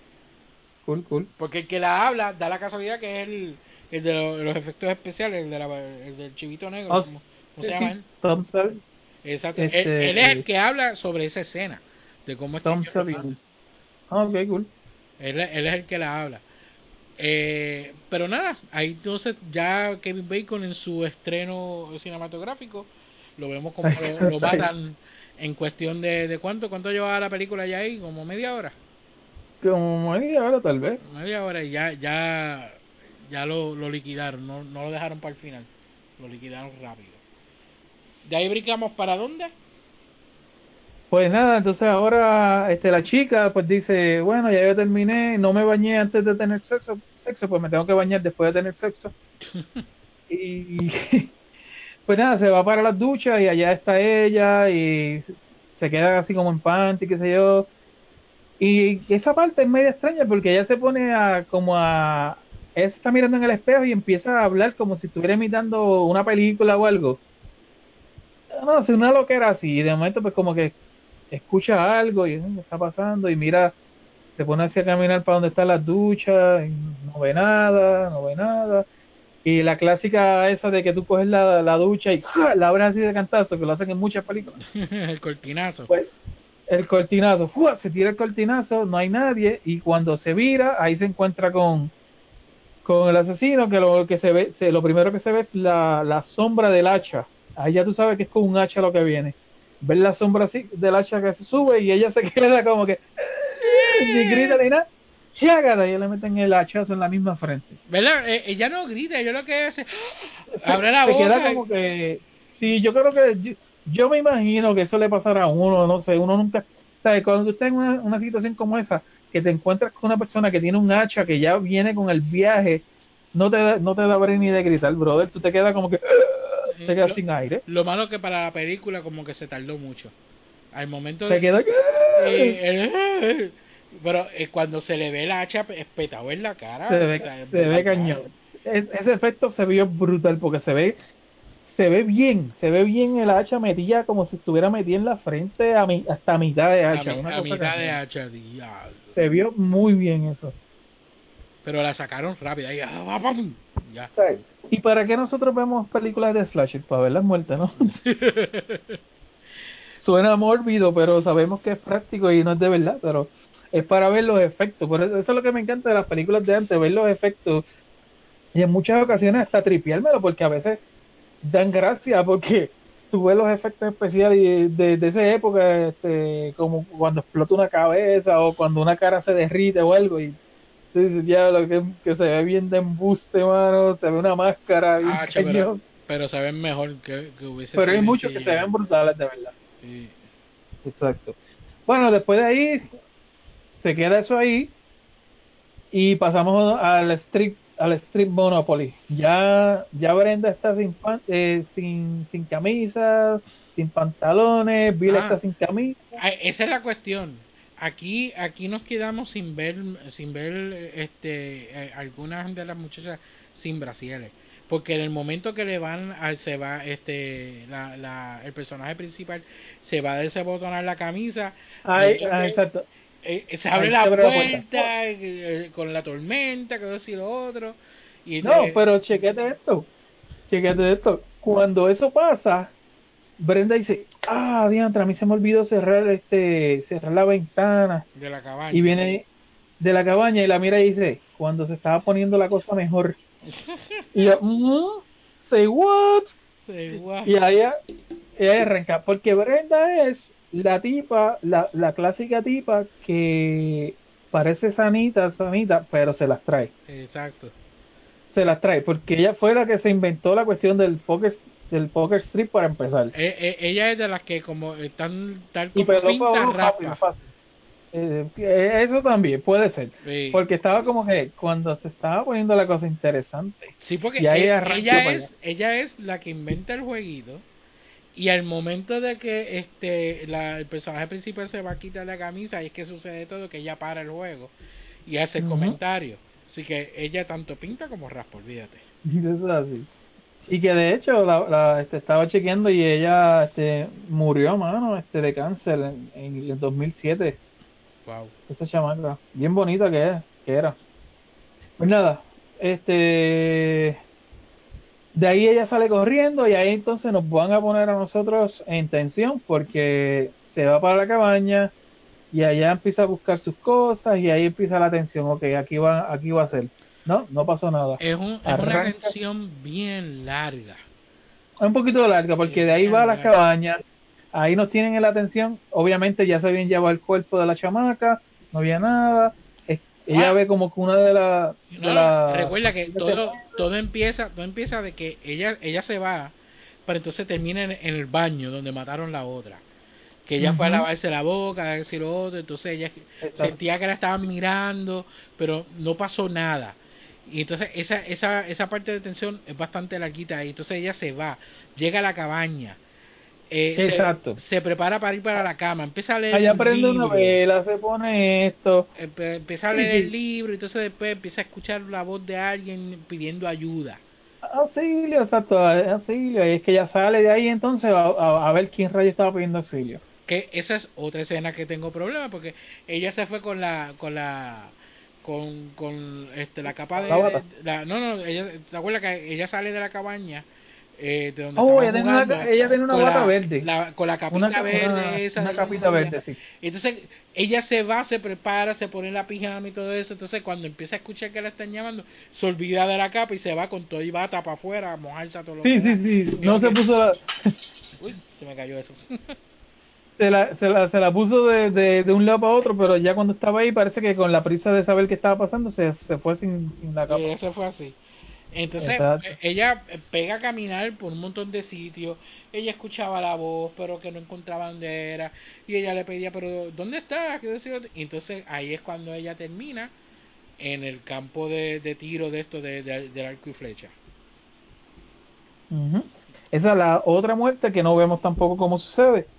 D: cool, cool.
E: Porque el que la habla da la casualidad que es el, el de lo- los efectos especiales, el, de la, el del chivito negro.
D: Oh,
E: ¿Cómo, cómo
D: Sí,
E: se llama él?
D: Tom.
E: Exacto.
D: Este,
E: él, él es el que habla sobre esa escena. De cómo es que
D: Tom
E: hacen.
D: Ah, ok, cool.
E: Él, él es el que la habla. Eh, pero nada, ahí entonces ya Kevin Bacon en su estreno cinematográfico lo vemos como lo, lo matan en cuestión de, de cuánto, cuánto llevaba la película ya ahí, como media hora,
D: Como media hora tal vez.
E: media hora y ya ya ya lo, lo liquidaron, no, no lo dejaron para el final, lo liquidaron rápido. De ahí brincamos para dónde?
D: Pues nada, entonces ahora este la chica pues dice, bueno, ya yo terminé, no me bañé antes de tener sexo, sexo pues me tengo que bañar después de tener sexo. y Pues nada, se va para las duchas y allá está ella y se queda así como en panty, qué sé yo. Y esa parte es media extraña porque ella se pone a como a... Ella se está mirando en el espejo y empieza a hablar como si estuviera imitando una película o algo. No, sé, una loquera así. Y de momento pues como que escucha algo y "Mm, ¿qué está pasando? Y mira, se pone así a caminar para donde están las duchas y no ve nada, no ve nada. Y la clásica esa de que tú coges la, la ducha y ¡ja! la abres así de cantazo, que lo hacen en muchas películas.
E: el cortinazo.
D: Pues el cortinazo, ¡fua! se tira el cortinazo, no hay nadie y cuando se vira, ahí se encuentra con con el asesino que lo que se ve, se- lo primero que se ve es la, la sombra del hacha. Ahí ya tú sabes que es con un hacha lo que viene. Ves la sombra así del hacha que se sube y ella se queda como que ni grita ni nada. Chágata, y ella le meten el hachazo en la misma frente.
E: ¿Verdad? Eh, ella no grita, ella lo que hace abre la
D: se
E: boca.
D: queda como que sí yo creo que yo, yo me imagino que eso le pasará a uno no sé uno nunca sabes cuando tú estás en una, una situación como esa que te encuentras con una persona que tiene un hacha que ya viene con el viaje no te da, no te da ni de gritar brother tú te quedas como que
E: lo-
D: sin aire
E: Lo malo que para la película como que se tardó mucho. Al momento
D: se
E: de...
D: quedó
E: Eh, eh, pero eh, cuando se le ve el hacha espetado en la cara.
D: se ve,
E: o sea, es
D: se ve
E: brutal.
D: cañón Es- ese efecto se vio brutal porque se ve se ve bien se ve bien el hacha metida como si estuviera metida en la frente a mi, hasta mitad de hacha una
E: a
D: cosa
E: mitad de hacha, diablo.
D: se vio muy bien eso
E: Pero la sacaron rápido. Ahí, ah, va, pam, ya.
D: ¿Y para qué nosotros vemos películas de slasher? Para ver las muertes, ¿no? Suena mórbido, pero sabemos que es práctico y no es de verdad, pero es para ver los efectos. Por eso, eso es lo que me encanta de las películas de antes, ver los efectos. Y en muchas ocasiones hasta tripiármelo, porque a veces dan gracia, porque tú ves los efectos especiales de, de esa época, este, como cuando explota una cabeza o cuando una cara se derrite o algo, y tú dices, ya, lo que, que se ve bien de embuste, mano, se ve una máscara, bien
E: Ah, che, pero, se ven mejor que, que hubiese
D: Pero hay muchos que se ven brutales, de verdad.
E: Sí.
D: Exacto. Bueno, después de ahí se queda eso ahí y pasamos al strip al strip Monopoly. Ya ya Brenda está sin pan- eh, sin sin camisa, sin pantalones, Bill
E: Ah.
D: está sin camisa.
E: Ah, Esa es la cuestión. Aquí aquí nos quedamos sin ver sin ver este eh, algunas de las muchachas sin brasieles, porque en el momento que le van a, se va este la, la el personaje principal se va a desabotonar la camisa,
D: Ahí,
E: ahí-
D: ah, exacto.
E: eh, se abre
D: Ahí
E: la
D: se abre la puerta.
E: eh, con la tormenta, que y lo otro. Y
D: No, pero chequete esto. Chequete esto. Cuando eso pasa, Brenda dice, "Ah, diantre, a mí se me olvidó cerrar este cerrar la ventana."
E: de la cabaña.
D: y viene de la cabaña y la mira y dice, cuando se estaba poniendo la cosa mejor. Y yo, "Mm, say what?
E: Sí, guau.
D: Y ahí ella arranca, porque Brenda es la tipa, la, la clásica tipa que parece sanita, sanita, pero se las trae.
E: Exacto.
D: Se las trae, porque ella fue la que se inventó la cuestión del poker, del poker strip para empezar.
E: Eh, eh, ella es de las que como están tal
D: Y
E: como
D: perdón
E: pinta
D: rápido, fácil. Eh, eso también puede ser.
E: Sí.
D: Porque estaba como que cuando se estaba poniendo la cosa interesante.
E: Sí, porque
D: Y
E: e- ella
D: para
E: es ella es la que inventa el jueguito y al momento de que este la, el personaje principal se va a quitar la camisa y es que sucede todo que ella para el juego y hace el comentario. Así que ella tanto pinta como raspa, olvídate.
D: Eso es así. Y que de hecho la, la- este, estaba chequeando y ella este, murió, mano, este, de cáncer en, en el 2007.
E: Wow.
D: Esa chamaca. Bien bonita que, es, que era. Pues nada, este... De ahí ella sale corriendo y ahí entonces nos van a poner a nosotros en tensión porque se va para la cabaña y allá empieza a buscar sus cosas y ahí empieza la tensión. Ok, aquí va, aquí va a ser. No, no pasó nada.
E: Es, un, es una tensión bien larga.
D: Es un poquito larga porque de ahí va a la
E: Larga.
D: cabaña, ahí nos tienen en la atención, obviamente ya se habían llevado el cuerpo de la chamaca, no había nada, ella
E: Ah.
D: ve como que una de las...
E: No,
D: la-
E: recuerda que todo todo empieza todo empieza de que ella ella se va pero entonces termina en, en el baño donde mataron la otra que ella fue a lavarse la boca a decir lo otro entonces ella
D: Exacto.
E: sentía que la estaban mirando pero no pasó nada Y entonces esa, esa, esa parte de tensión es bastante larguita y entonces ella se va, llega a la cabaña, eh, se-
D: Exacto.
E: Se, prepara para ir para la cama, empieza a leer
D: Allá prende una
E: libro.
D: vela, se pone esto.
E: Empe- empieza a leer
D: sí.
E: el libro y entonces después empieza a escuchar la voz de alguien pidiendo ayuda.
D: Auxilio, exacto, auxilio. Y es que ya sale de ahí entonces a, a- a ver quién rayo estaba pidiendo auxilio.
E: Que esa es otra escena que tengo problema porque ella se fue con la con la con, con este la capa de
D: La bata.
E: la- no no ella te acuerdas que ella sale de la cabaña eh, de donde
D: Oh, ella tiene una,
E: jugando,
D: ella tiene una
E: con
D: bata
E: la-
D: verde.
E: la- con la capita
D: Una
E: verde
D: una-
E: esa
D: una capita verde, sí.
E: entonces ella se va se prepara se pone la pijama y todo eso entonces cuando empieza a escuchar que la están llamando se olvida de la capa y se va con todo y bata para afuera a mojarse a todo lo
D: Sí,
E: que
D: sí,
E: da.
D: sí. No se puso la,
E: uy se me cayó eso
D: se la, se la, se la puso de, de, de un lado para otro, pero ya cuando estaba ahí parece que con la prisa de saber qué estaba pasando se, se fue sin, sin la capa.
E: Y eso fue así. Entonces,
D: Exacto.
E: eh, ella eh, pega a caminar por un montón de sitios. Ella escuchaba la voz, pero que no encontraba dónde era. Y ella le pedía, pero ¿dónde está? ¿Qué decir? Y entonces ahí es cuando ella termina en el campo de, de tiro de esto de, de- del arco y flecha.
D: Ujú. Esa es la otra muerte que no vemos tampoco cómo sucede.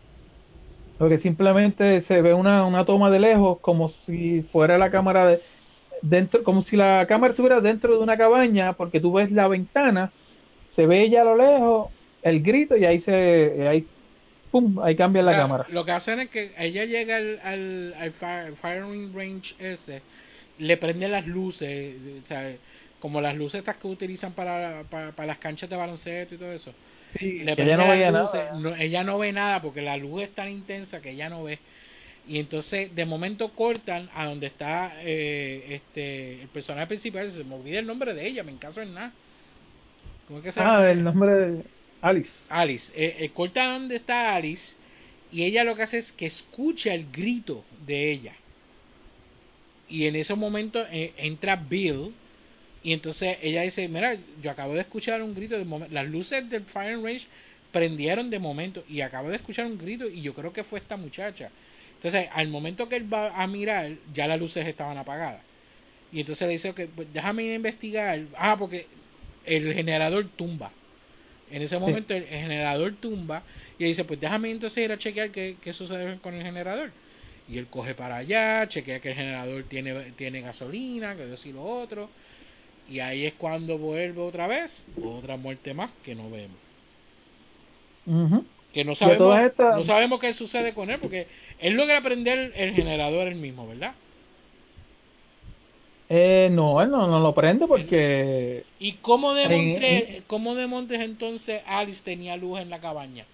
D: Porque simplemente se ve una, una toma de lejos como si fuera la cámara de dentro, como si la cámara estuviera dentro de una cabaña, porque tú ves la ventana, se ve ella a lo lejos, el grito y ahí se ahí pum, ahí cambia la
E: sea,
D: cámara.
E: Lo que hacen es que ella llega al, al, al fire- firing range ese, le prende las luces, o sea, como las luces estas que utilizan para, para, para las canchas de baloncesto y todo eso.
D: Sí, ella no
E: las
D: veía
E: luces,
D: nada.
E: no- ella no ve nada porque la luz es tan intensa que ella no ve. Y entonces de momento cortan a donde está eh, este el personaje principal, se me olvida el nombre de ella, me encaso en nada. ¿Cómo es que se llama?
D: Ah, el nombre de Alice.
E: Alice. Eh, eh, corta donde está Alice y ella lo que hace es que escucha el grito de ella. Y en ese momento eh, entra Bill y entonces ella dice, mira, yo acabo de escuchar un grito, de momen- las luces del Fire Range prendieron de momento y acabo de escuchar un grito y yo creo que fue esta muchacha. Entonces, al momento que él va a mirar, ya las luces estaban apagadas. Y entonces le dice, ok, pues déjame ir a investigar. Ah, porque el generador tumba. En ese momento el, el generador tumba y dice, pues déjame entonces ir a chequear qué, qué sucede con el generador. Y él coge para allá, chequea que el generador tiene, tiene gasolina, que eso y lo otro. Y ahí es cuando vuelve otra vez, otra muerte más que no vemos. Que no sabemos, no sabemos qué sucede con él, porque él logra prender el generador él mismo, ¿verdad?
D: Eh, no, él no, no lo prende porque
E: ¿Y cómo de,
D: En-
E: Montes, cómo de entonces Alice tenía luz en la cabaña?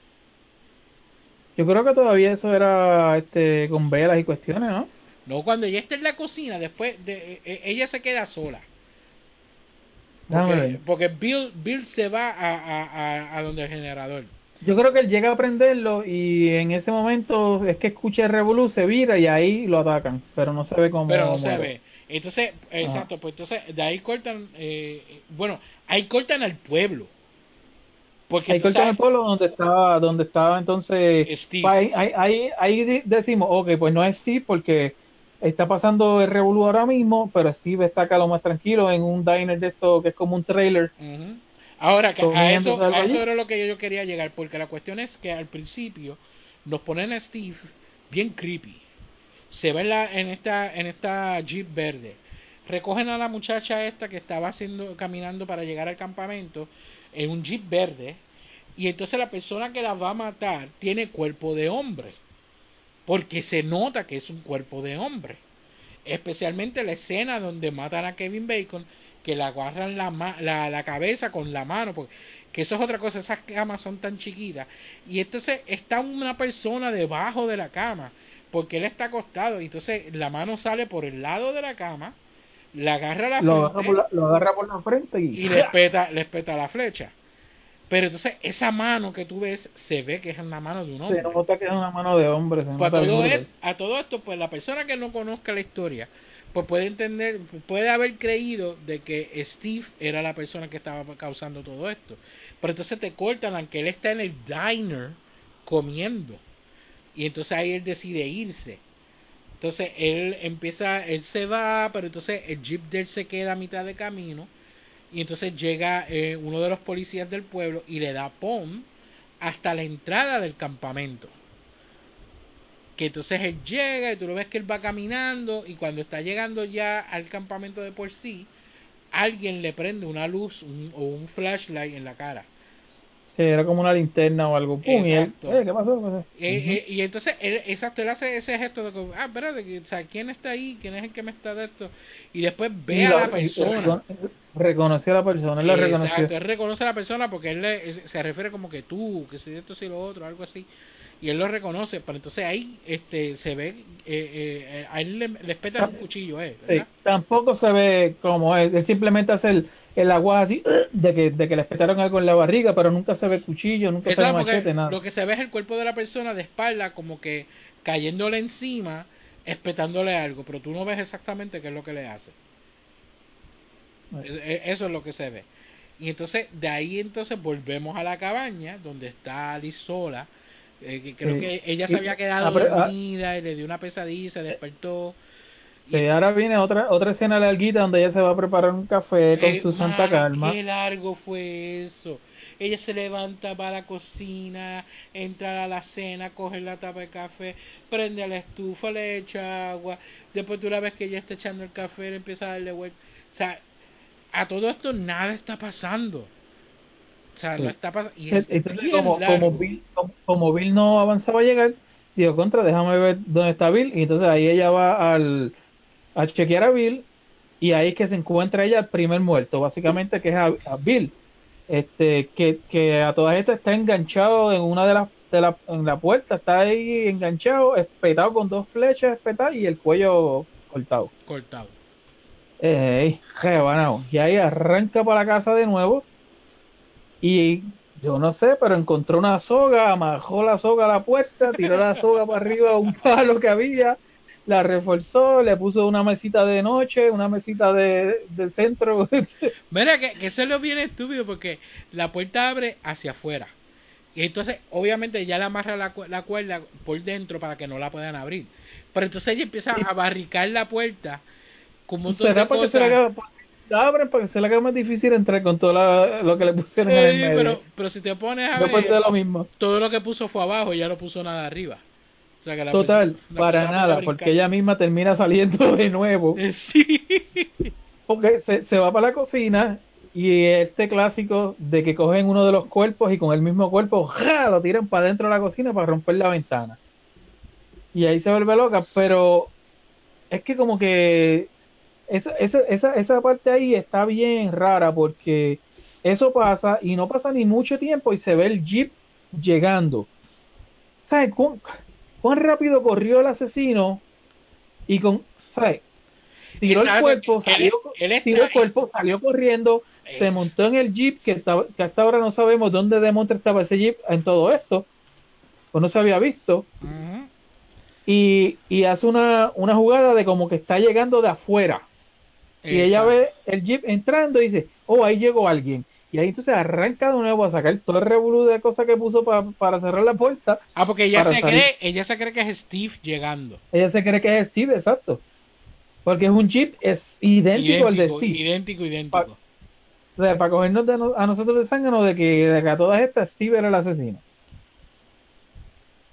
D: yo creo que todavía eso era este con velas y cuestiones, ¿no?
E: No, cuando ella está en la cocina, después de, eh, eh, ella se queda sola. Porque, Bill, Bill se va a, a, a, donde el generador.
D: Yo creo que él llega a prenderlo y en ese momento es que escucha el revolú, se vira y ahí lo atacan, pero no se ve cómo
E: Pero no se ve. Entonces, exacto, pues entonces de ahí cortan, eh, bueno, ahí cortan al pueblo. Porque
D: Ahí cortan
E: sabes-
D: el pueblo donde estaba, donde estaba entonces
E: Steve.
D: Ahí, ahí, ahí, ahí decimos, ok, pues no es Steve porque está pasando el revolú ahora mismo, pero Steve está acá lo más tranquilo en un diner de esto que es como un trailer.
E: Ahora, que a eso, a eso era lo que yo, yo quería llegar, porque la cuestión es que al principio nos ponen a Steve bien creepy. Se ve en, la, en esta en esta jeep verde. Recogen a la muchacha esta que estaba haciendo caminando para llegar al campamento en un jeep verde y entonces la persona que la va a matar tiene cuerpo de hombre. Porque se nota que es un cuerpo de hombre. Especialmente la escena donde matan a Kevin Bacon, que le agarran la, ma- la, la cabeza con la mano, porque que eso es otra cosa, esas camas son tan chiquitas. Y entonces está una persona debajo de la cama, porque él está acostado, y entonces la mano sale por el lado de la cama, le agarra la
D: Lo agarra,
E: frente
D: por la, lo agarra por la frente y,
E: y le peta, le peta la flecha. Pero entonces esa mano que tú ves se ve que es una mano de un hombre.
D: se nota que es una mano de hombre. Se
E: Pues a todo,
D: bien
E: es- a todo esto, pues la persona que no conozca la historia, pues puede entender, puede haber creído de que Steve era la persona que estaba causando todo esto. Pero entonces te cortan a que él está en el diner comiendo. Y entonces ahí él decide irse. Entonces él empieza, él se va, pero entonces el jeep de él se queda a mitad de camino y entonces llega eh, uno de los policías del pueblo y le da pom hasta la entrada del campamento. Que entonces él llega y tú lo ves que él va caminando y cuando está llegando ya al campamento de por sí, alguien le prende una luz un- o un flashlight en la cara.
D: Sí, era como una linterna o algo. ¡Pum! Y él,
E: Exacto.
D: eh, ¿qué pasó? ¿Qué pasó?
E: Eh, eh, y entonces, él, exacto, él hace ese gesto de que, ah, espérate, que, o sea, ¿quién está ahí? ¿Quién es el que me está de esto? Y después ve
D: Y
E: a
D: lo-
E: la
D: y
E: persona.
D: recon- reconoció a la persona, él la
E: Exacto,
D: reconoció.
E: él reconoce a la persona porque él le- se refiere como que tú, que si esto, si lo otro, algo así. Y él lo reconoce, pero entonces ahí este se ve, eh, eh, a él le, le espeta un cuchillo, eh,
D: Sí, tampoco se ve como es, él simplemente hace el, el agua así de que, de que le espetaron algo en la barriga, pero nunca se ve cuchillo, nunca se ve machete, nada.
E: lo que se ve es el cuerpo de la persona de espalda como que cayéndole encima, espetándole algo, pero tú no ves exactamente qué es lo que le hace. Es- es- Eso es lo que se ve. Y entonces, de ahí entonces volvemos a la cabaña donde está Alice sola. eh, que creo
D: Sí.
E: que ella se había quedado
D: ah, pero, ah,
E: dormida y le dio una pesadilla, se despertó. Y-
D: Sí, ahora viene otra otra escena larguita donde ella se va a preparar un café con
E: Eh,
D: su santa calma.
E: Qué largo fue eso. Ella se levanta para la cocina, entra a la cena, coge la tapa de café, prende a la estufa, le echa agua. Después tú la ves que ella está echando el café, le empieza a darle vuelta. O sea, a todo esto nada está pasando. O sea,
D: Sí.
E: no está pasando. Y es
D: Entonces, como, como, Bill, como, como Bill no avanzaba a llegar, digo, contra, déjame ver dónde está Bill. Y entonces ahí ella va al, a chequear a Bill y ahí es que se encuentra ella el primer muerto, básicamente que es a, a Bill. Este, que, que a todas estas está enganchado en una de las de la, en la puerta, está ahí enganchado, espetado con dos flechas espetadas y el cuello cortado.
E: cortado.
D: Ey, rebanado. Y ahí arranca para la casa de nuevo. Y yo no sé, pero encontró una soga, amajó la soga a la puerta, tiró la soga para arriba a un palo que había, la reforzó, le puso una mesita de noche, una mesita de, de centro.
E: Mira, que, que eso es lo bien estúpido porque la puerta abre hacia afuera. Y entonces, obviamente, ya le amarra la, la cuerda por dentro para que no la puedan abrir. Pero entonces ella empieza a barricar la puerta con un montón
D: Será
E: de
D: para que se le
E: cosas.
D: haga, la abren para que se le haga más difícil entrar con todo la- lo que le pusieron en el medio.
E: pero, pero si te pones a ver,
D: de lo mismo.
E: todo lo que puso fue abajo, ya no puso nada arriba. O sea que la
D: Total,
E: persona-
D: para nada, porque ella misma termina saliendo de nuevo.
E: Sí.
D: Porque se, se va para la cocina y este clásico de que cogen uno de los cuerpos y con el mismo cuerpo ¡ja! lo tiran para dentro de la cocina para romper la ventana. Y ahí se vuelve loca, pero es que como que esa, esa, esa, esa parte ahí está bien rara porque eso pasa y no pasa ni mucho tiempo y se ve el jeep llegando. ¿Sabes cuán, rápido corrió el asesino? Y con, ¿sabes? Tiró el cuerpo, salió,
E: él
D: tiró el cuerpo, salió corriendo, se
E: Eh,
D: montó en el jeep que, estaba, que hasta ahora no sabemos dónde demontre estaba ese jeep en todo esto, pues no se había visto, y, y hace una, una jugada de como que está llegando de afuera, y ella ve el jeep entrando y dice, oh, ahí llegó alguien, y ahí entonces arranca de nuevo a sacar todo el revolú de cosas que puso pa- para cerrar la puerta,
E: Ah, porque ella se
D: salir.
E: cree, ella se cree que es Steve llegando.
D: ella se cree que es Steve, exacto, porque es un jeep es idéntico, al de Steve.
E: idéntico, idéntico.
D: O sea, para cogernos de no- a nosotros de zángano de que, de que a todas estas Steve era el asesino.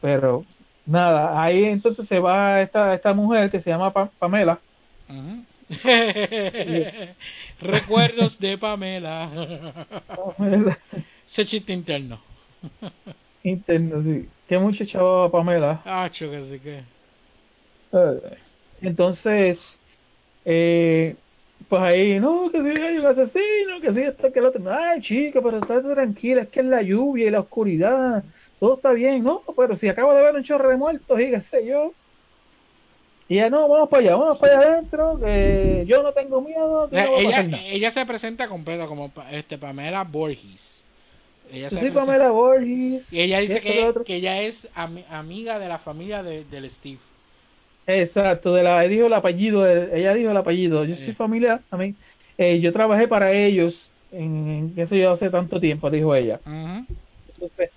D: Pero nada, ahí entonces se va esta, esta mujer que se llama Pa- Pamela.
E: Ujú. Recuerdos de Pamela.
D: Pamela
E: Ese chiste interno.
D: interno, sí. Que mucho chavo Pamela.
E: Ah, que sí que.
D: Eh, Entonces, eh, pues ahí, no, que si hay un asesino, que si esto, que el otro. Ay, chica, pero estate tranquila, es que es la lluvia y la oscuridad. Todo está bien, ¿no? Pero si acabo de ver un chorro de muertos y qué sé yo. Y ya no, vamos para allá, vamos para allá adentro, que yo no tengo miedo, que no a
E: ella,
D: nada.
E: ella se presenta completa como este Pamela Borges. Ella se
D: soy
E: presenta-
D: Pamela Borges.
E: Y ella dice que, que ella es ami- amiga de la familia de, del Steve.
D: Exacto, de la, dijo el apellido, ella dijo el apellido. Yo
E: Sí.
D: soy familiar, a mí. Eh, yo trabajé para ellos en, en qué sé yo hace tanto tiempo, dijo ella.
E: Ujú.
D: Entonces,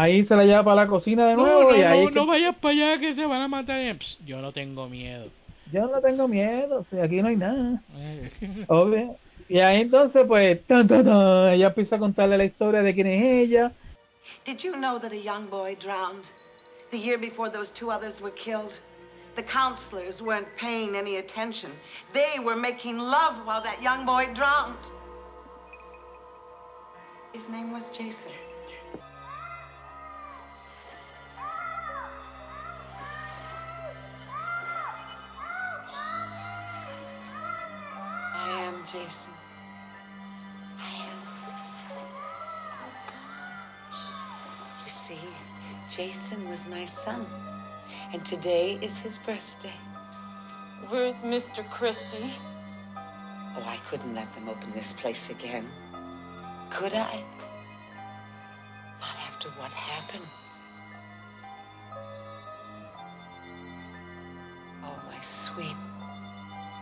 D: ahí se la lleva para la cocina de
E: No,
D: nuevo
E: no,
D: y ahí
E: no,
D: que-
E: no vayas para allá que te van a matar. Pss, yo no tengo miedo.
D: yo no tengo miedo, si aquí no hay nada.
E: Eh,
D: Obvio. Y ahí entonces, pues, tan, tan, tan, ella empieza a contarle la historia de quién es ella.
I: Did you know that a young boy drowned the year before those two others were killed? The counselors weren't paying any attention. They were making love while that young boy drowned. His name was Jason. Jason. I am. You see, Jason was my son, and today is his birthday.
C: Where's Mr. Christie?
I: Oh, I couldn't let them open this place again. Could I? Not after what happened. Oh, my sweet,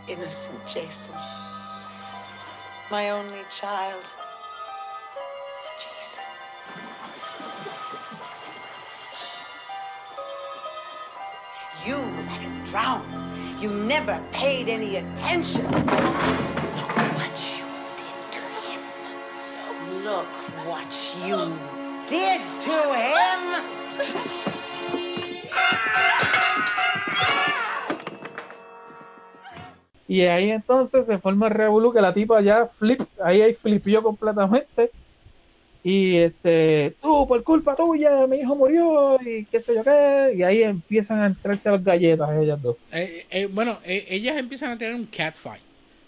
I: innocent Jason. My only child. Jason. You let him drown. You never paid any attention. Look what you did to him. Look what you did to him.
D: Y ahí entonces se forma el revolú que la tipa ya flip, ahí ahí flipió completamente. Y este, tú, por culpa tuya, mi hijo murió y qué sé yo qué. Y ahí empiezan a entrarse las galletas ellas dos.
E: eh, eh, bueno, eh, ellas empiezan a tener un catfight.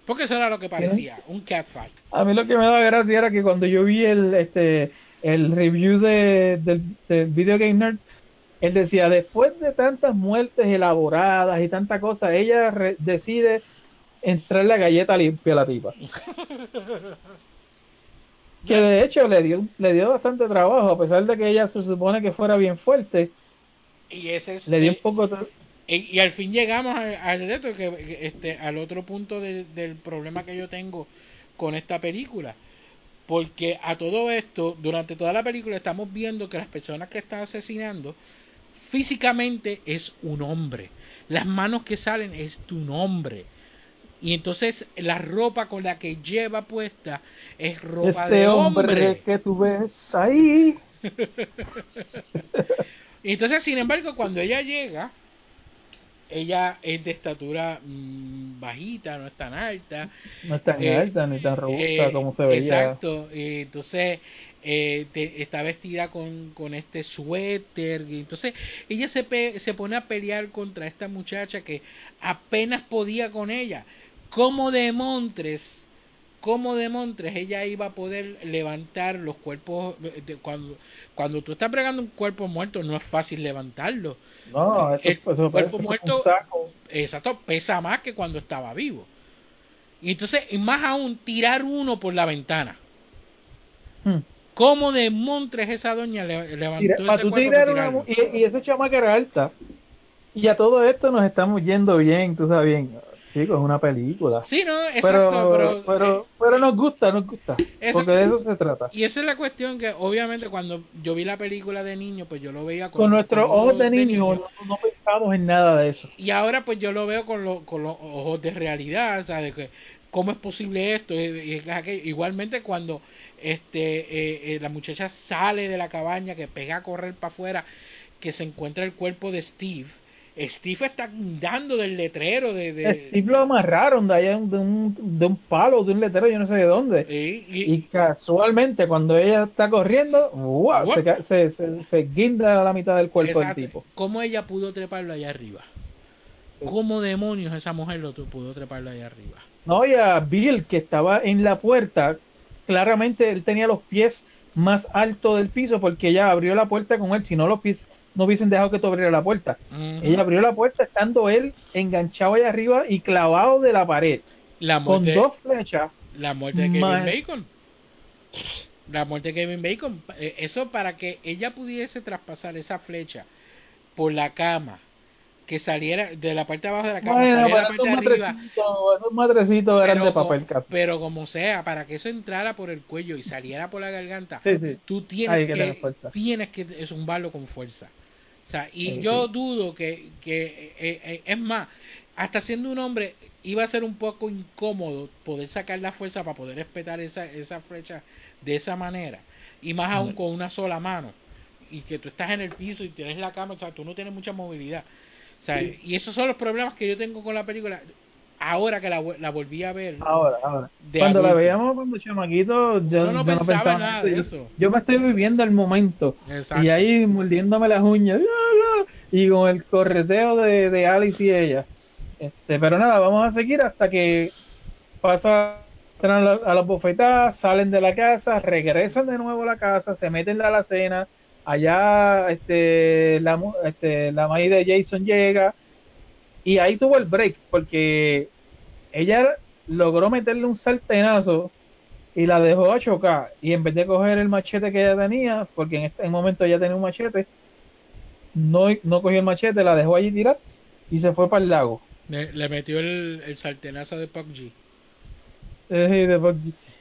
E: Porque eso era lo que parecía, un catfight.
D: A mí lo que me daba gracia era que cuando yo vi el este el review de, del, del Video Game Nerd, él decía, después de tantas muertes elaboradas y tanta cosa, ella re- decide entrar la galleta limpia a la tipa. Que de hecho le dio, le dio bastante trabajo, a pesar de que ella se supone que fuera bien fuerte,
E: Y ese es
D: le dio un poco...
E: Y, y al fin llegamos al, al reto que, este al otro punto del- del problema que yo tengo con esta película. Porque a todo esto durante toda la película estamos viendo que las personas que están asesinando físicamente es un hombre. Las manos que salen es tu nombre y entonces la ropa con la que lleva puesta es ropa
D: Este
E: de
D: hombre,
E: hombre
D: que tú ves ahí,
E: entonces, sin embargo, cuando ella llega, ella es de estatura mm, bajita, no es tan alta.
D: no es tan
E: Eh,
D: alta ni tan robusta
E: Eh,
D: como se veía.
E: Exacto. eh, entonces, eh, te- está vestida con, con este suéter. Y entonces, ella se, pe- se pone a pelear contra esta muchacha que apenas podía con ella. Como de Montres. Como de Montres ella iba a poder levantar los cuerpos eh, cuando cuando tú estás bregando un cuerpo muerto no es fácil levantarlo
D: No, eso,
E: el
D: eso
E: cuerpo muerto
D: saco.
E: exacto pesa más que cuando estaba vivo y entonces y más aún tirar uno por la ventana
D: Hmm.
E: ¿Cómo de montres esa doña le, levantó
D: Tira-
E: ese
D: tú
E: cuerpo
D: tirar una y, y esa chamaca era alta. Y a todo esto nos estamos yendo bien, tú sabes bien. Chicos, es una película.
E: Sí, no, exacto,
D: pero,
E: pero,
D: pero, pero, nos gusta, nos gusta. Porque de eso se trata.
E: y esa es la cuestión que obviamente cuando yo vi la película de niño, pues yo lo veía con,
D: Con nuestros ojos de niño no, no pensamos en nada de eso.
E: Y ahora pues yo lo veo con, lo- con los ojos de realidad, de que cómo es posible esto y, y es aquello. igualmente cuando este eh, eh, la muchacha sale de la cabaña que pega a correr para afuera que se encuentra el cuerpo de Steve Steve está dando del letrero de, de
D: Steve lo amarraron de allá de un, de un palo, de un letrero, yo no sé de dónde.
E: y, y-
D: Y casualmente, cuando ella está corriendo.
E: Guap.
D: se, se, se, se guinda la mitad del cuerpo
E: exacto,
D: del tipo.
E: cómo ella pudo treparlo allá arriba cómo demonios esa mujer lo pudo treparlo allá arriba
D: No, y a Bill, que estaba en la puerta, claramente él tenía los pies más altos del piso porque ella abrió la puerta con él, si no los pies no hubiesen dejado que tú abriera la puerta.
E: Ujú.
D: Ella abrió la puerta estando él enganchado allá arriba y clavado de la pared,
E: la
D: con
E: muerte
D: dos flechas.
E: La muerte de Kevin. Bacon. La muerte de Kevin Bacon. Eh, Eso para que ella pudiese traspasar esa flecha por la cama que saliera de la parte de abajo de la cama,
D: Bueno,
E: saliera la
D: pero
E: parte de arriba.
D: esos matrecitos eran de papel casi.
E: pero como sea, para que eso entrara por el cuello y saliera por la garganta,
D: Sí, sí.
E: tú tienes
D: que
E: que, tienes que zumbarlo con fuerza. O sea, y
D: Sí,
E: yo dudo que, que eh, eh, es más, hasta siendo un hombre iba a ser un poco incómodo poder sacar la fuerza para poder espetar esa, esa flecha de esa manera. Y más aún
D: Ujú.
E: con una sola mano. Y que tú estás en el piso y tienes la cama, o sea, tú no tienes mucha movilidad. O sea, y esos son los problemas que yo tengo con la película. Ahora que la, volví a ver.
D: Ahora, ahora.
E: de
D: Cuando la veíamos cuando chamaquito, yo,
E: No, no
D: yo
E: pensaba en
D: en
E: nada de eso.
D: Yo, me estoy viviendo el momento.
E: Exacto.
D: Y ahí mordiéndome las uñas. Y con el correteo de, de Alice y ella. Este, pero nada, vamos a seguir hasta que pasa a la- a las bofetadas, salen de la casa, regresan de nuevo a la casa, se meten en la alacena, allá este la este la maíz de Jason llega y ahí tuvo el break porque ella logró meterle un sartenazo y la dejó a chocar. Y en vez de coger el machete que ella tenía porque en este momento ella tenía un machete no, no cogió el machete la dejó allí tirar y se fue para el lago.
E: Le, le metió el, el sartenazo de PUBG.
D: Eh, y después-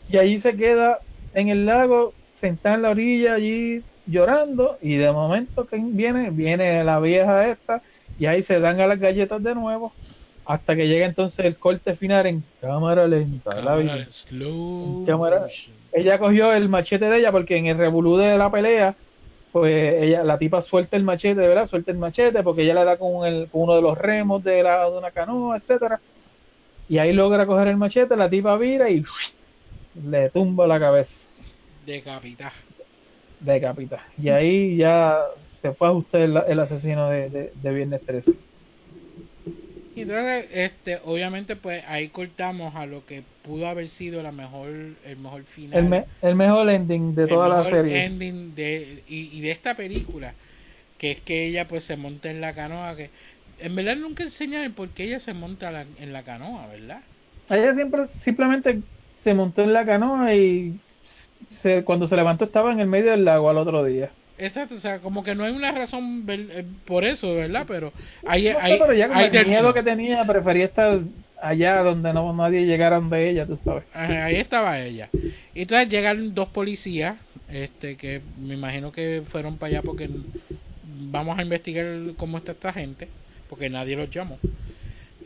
D: y allí se queda en el lago sentada en la orilla allí llorando y de momento que viene viene la vieja esta y ahí se dan a las galletas de nuevo hasta que llega entonces el corte final en cámara lenta la
E: Cámara en slow
D: Cámara-
E: motion.
D: ella cogió el machete de ella porque en el revolú de la pelea pues ella la tipa suelta el machete verdad suelta el machete porque ella le da con, el, con uno de los remos de, la, de una canoa etcétera. Y ahí logra coger el machete la tipa vira y le tumba la cabeza.
E: Decapita.
D: decapita. Y ahí ya se fue a usted el, el asesino de, de, de Viernes 13
E: Y entonces, este, obviamente, pues ahí cortamos a lo que pudo haber sido la mejor, el mejor final.
D: el, me- el mejor ending de
E: el
D: toda la
E: mejor
D: serie
E: ending de, y, y de esta película, que es que ella pues se monta en la canoa, que en verdad nunca enseñan el por qué ella se monta la- en la canoa, ¿verdad?
D: ella siempre simplemente se montó en la canoa y se, cuando se levantó estaba en el medio del lago al otro día
E: Exacto, o sea, como que no hay una razón eh, por eso, ¿verdad? Pero ahí,
D: No pero ya
E: ahí
D: el miedo que tenía prefería estar allá donde no nadie llegara donde ella tú sabes
E: Ajá, ahí estaba ella. Y entonces llegan dos policías, este, que me imagino que fueron para allá porque vamos a investigar cómo está esta gente, porque nadie los llamó.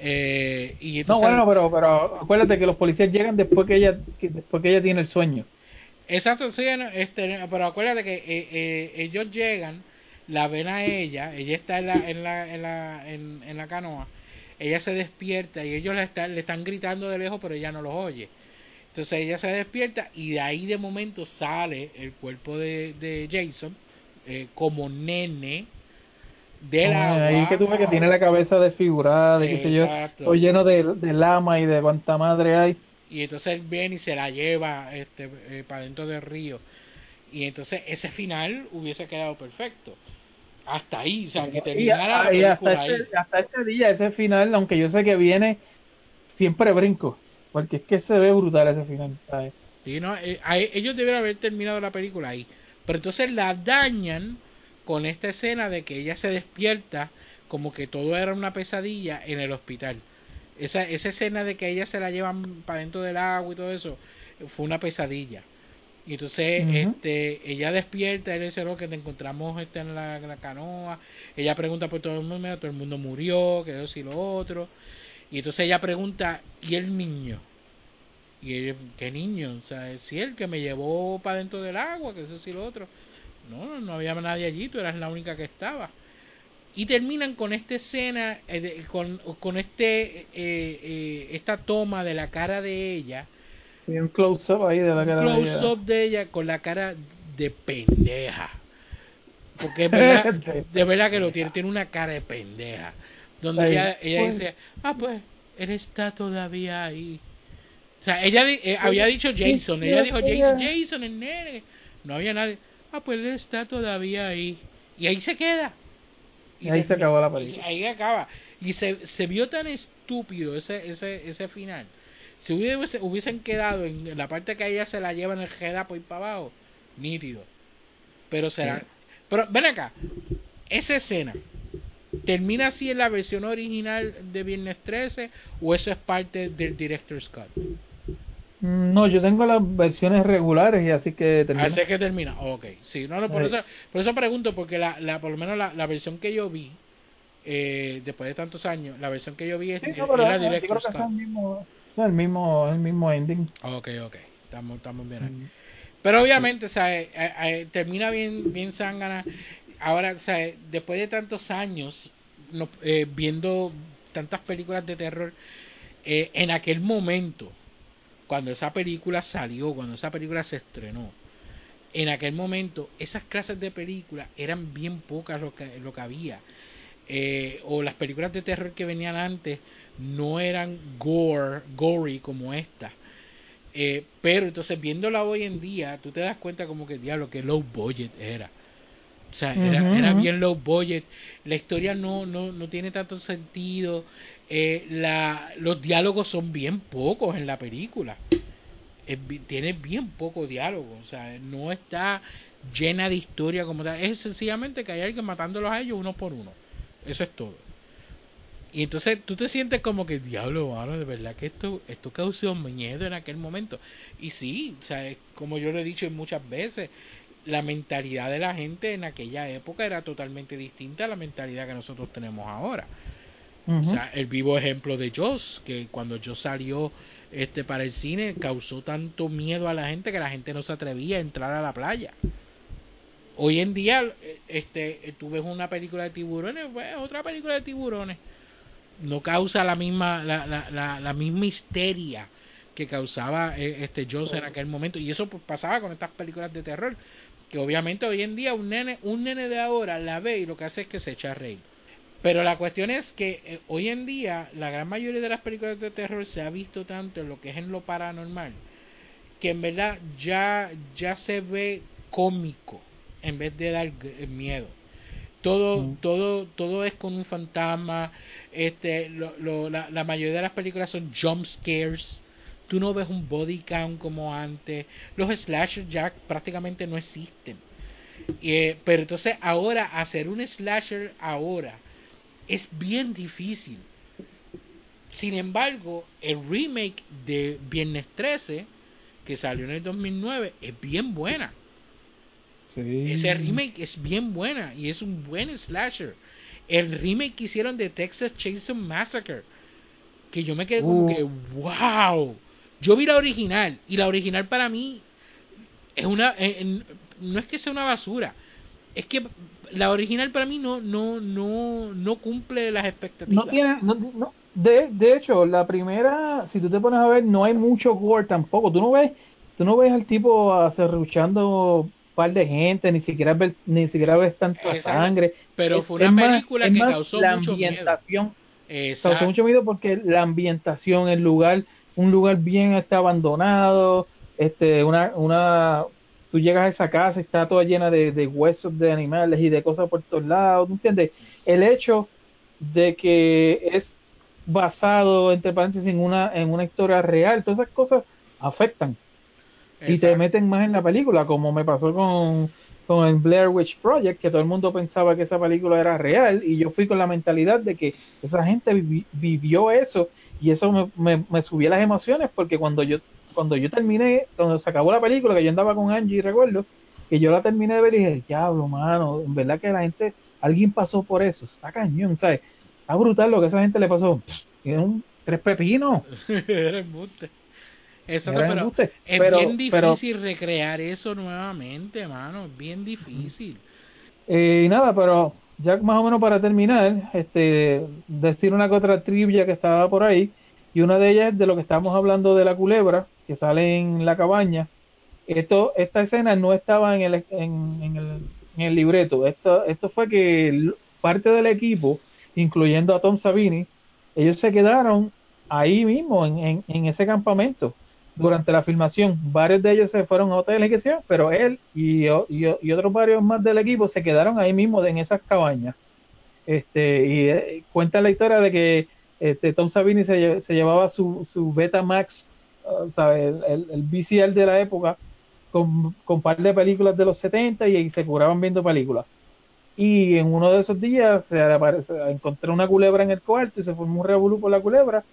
E: Eh, y
D: no bueno pero pero acuérdate que los policías llegan después que ella que después que ella tiene el sueño
E: Exacto, sí, este, pero acuérdate que eh, eh, ellos llegan, la ven a ella, ella está en la, en la, en la, en, en la canoa, ella se despierta y ellos le están, le están gritando de lejos, pero ella no los oye. Entonces ella se despierta y de ahí de momento sale el cuerpo de, de Jason eh, como nene
D: Ah,
E: agua.
D: ahí que tú ves que tiene la cabeza desfigurada y qué sé yo todo lleno de, de lama y de cuanta madre hay
E: y entonces él viene y se la lleva este para dentro del río y entonces ese final hubiese quedado perfecto hasta ahí o sea que
D: Y,
E: terminara la
D: hasta,
E: película ahí
D: este, hasta este día, ese final, aunque yo sé que viene, siempre brinco. Porque es que se ve brutal ese final. ¿sabes?
E: Sí, no, eh, ahí- ellos debieron haber terminado la película ahí pero entonces la dañan con esta escena de que ella se despierta como que todo era una pesadilla en el hospital esa, esa escena de que ella se la llevan para dentro del agua y todo eso fue una pesadilla. Y entonces este ella despierta y le dice no, que te encontramos este en la, en la canoa ella pregunta por todo el mundo mira, todo el mundo murió que eso y lo otro y entonces ella pregunta y el niño y él, ¿qué niño? O sea, si él que me llevó para dentro del agua, que eso sí lo otro. No, no había nadie allí, tú eras la única que estaba. Y terminan con esta escena, eh, de- con, con este eh, eh, esta toma de la cara de ella,
D: Sí, un close-up ahí de la cara de ella.
E: close-up de ella con la cara de pendeja. Porque es verdad, de verdad que lo tiene, tiene una cara de pendeja. Donde
D: Ahí.
E: ella, ella
D: Pues-
E: dice, ah, pues, él está todavía ahí. O sea, ella eh, había dicho Jason, ella dijo Jason, Jason, el nene. No había nadie. Ah, pues él está todavía ahí. Y ahí se queda.
D: Y ahí se acabó la película.
E: y Ahí acaba. Y se, se vio tan estúpido ese, ese, ese final. Si hubiese, hubiesen quedado en la parte que a ella se la lleva en el por ir para abajo, nítido. Pero será.
D: Sí.
E: Pero ven acá, esa escena, ¿Termina así en la versión original de Viernes 13 o eso es parte del Director's Cut?
D: Mm, No, yo tengo las versiones regulares y así que termina.
E: Así es que termina. Ok, sí, no, no, por,
D: Eh.
E: eso, por eso pregunto, porque la, la, por lo menos la, la versión que yo vi, eh, después de tantos años, la versión que yo vi es,
D: Sí, no,
E: es la
D: yo creo
E: Director's
D: que es el mismo, es el mismo, el mismo ending.
E: Ok, ok, estamos, estamos bien ahí.
D: Mm.
E: Pero obviamente, o sea, eh, eh, termina bien, bien zángana. Ahora, o sea, después de tantos años no- eh, viendo tantas películas de terror, eh, en aquel momento, cuando esa película salió, cuando esa película se estrenó, en aquel momento esas clases de películas eran bien pocas lo que, lo que había. Eh, o las películas de terror que venían antes no eran gore, gory como esta. Eh, pero entonces viéndola hoy en día, tú te das cuenta como que diablo, que low budget era. O sea, era, era bien low budget. La historia no, no, no tiene tanto sentido. Eh, la, los diálogos son bien pocos en la película. Tiene bien poco diálogo. O sea, no está llena de historia como tal. Es sencillamente que hay alguien matándolos a ellos uno por uno. Eso es todo. Y entonces tú te sientes como que, diablo, mano, de verdad que esto, esto causó miedo en aquel momento. Y sí, o sea, como yo lo he dicho muchas veces, la mentalidad de la gente en aquella época era totalmente distinta a la mentalidad que nosotros tenemos ahora. O sea, el vivo ejemplo de Joss, que cuando Joss salió este para el cine causó tanto miedo a la gente que la gente no se atrevía a entrar a la playa. Hoy en día, eh, este, eh, tú ves una película de tiburones, pues otra película de tiburones. No causa la misma, la, la, la, la misma histeria que causaba eh, este Joss en aquel momento. Y eso pues, pasaba con estas películas de terror. Que obviamente hoy en día un nene, un nene de ahora la ve y lo que hace es que se echa a reír. Pero la cuestión es que eh, hoy en día la gran mayoría de las películas de terror se ha visto tanto en lo que es en lo paranormal que en verdad ya ya se ve cómico en vez de dar g- miedo. Todo
D: Mm.
E: todo todo es con un fantasma. Este lo, lo- la, la mayoría de las películas son jump scares. Tú no ves un body count como antes. Los slashers ya prácticamente no existen. Eh, pero entonces ahora hacer un slasher ahora es bien difícil. Sin embargo, el remake de Viernes 13, que salió en el 2009, es bien buena.
D: Sí.
E: Ese remake es bien buena y es un buen slasher. El remake que hicieron de Texas Chainsaw Massacre, que yo me quedé como
D: Uh.
E: que, wow. Yo vi la original y la original para mí es una, eh, en- no es que sea una basura, es que la original para mí no, no, no, no cumple las expectativas.
D: No tiene, no, no- de, de hecho, la primera, si tú te pones a ver, no hay mucho gore tampoco. Tú no ves, tú no ves al tipo acerruchando un par de gente, ni siquiera ves, ni siquiera ves tanta
E: Exacto.
D: sangre.
E: Pero fue una
D: es
E: película que causó
D: la
E: mucho miedo.
D: ambientación,
E: Exacto.
D: causó mucho miedo porque la ambientación, el lugar, un lugar bien está abandonado, este, una, una, tú llegas a esa casa está toda llena de, de huesos de animales y de cosas por todos lados, ¿tú entiendes? El hecho de que es basado, entre paréntesis, en una, en una historia real, todas esas cosas afectan y te meten más en la película, como me pasó con, con el Blair Witch Project, que todo el mundo pensaba que esa película era real, y yo fui con la mentalidad de que esa gente vivi- vivió eso, y eso me, me, me subió las emociones, porque cuando yo cuando yo terminé, cuando se acabó la película, que yo andaba con Angie, recuerdo, que yo la terminé de ver y dije, diablo, mano, en verdad que la gente, alguien pasó por eso, está cañón, ¿sabes? Está brutal lo que a esa gente le pasó. Es un tres pepinos.
E: Era embuste. Exacto,
D: Era
E: pero
D: embuste.
E: es
D: Pero-
E: bien
D: pero-
E: difícil recrear eso nuevamente, mano. Es bien difícil.
D: Eh, y nada, pero ya más o menos para terminar, este, decir una que otra trivia que estaba por ahí, y una de ellas es de lo que estábamos hablando de la culebra, que sale en la cabaña. Esto, esta escena no estaba en el, en, el, en el libreto. Esto, esto fue que parte del equipo, incluyendo a Tom Savini, ellos se quedaron ahí mismo, en, en, en ese campamento, durante la filmación. Varios de ellos se fueron a sé yo, pero él y, y, y otros varios más del equipo se quedaron ahí mismo en esas cabañas. Este, y eh, cuenta la historia de que este, Tom Savini se, se llevaba su, su Betamax, uh, ¿sabe? El, el, el VCR de la época, con, con par de películas de los 70 y, y se curaban viendo películas. y en uno de esos días se aparece, encontró una culebra en el cuarto y se formó un revolú por la culebra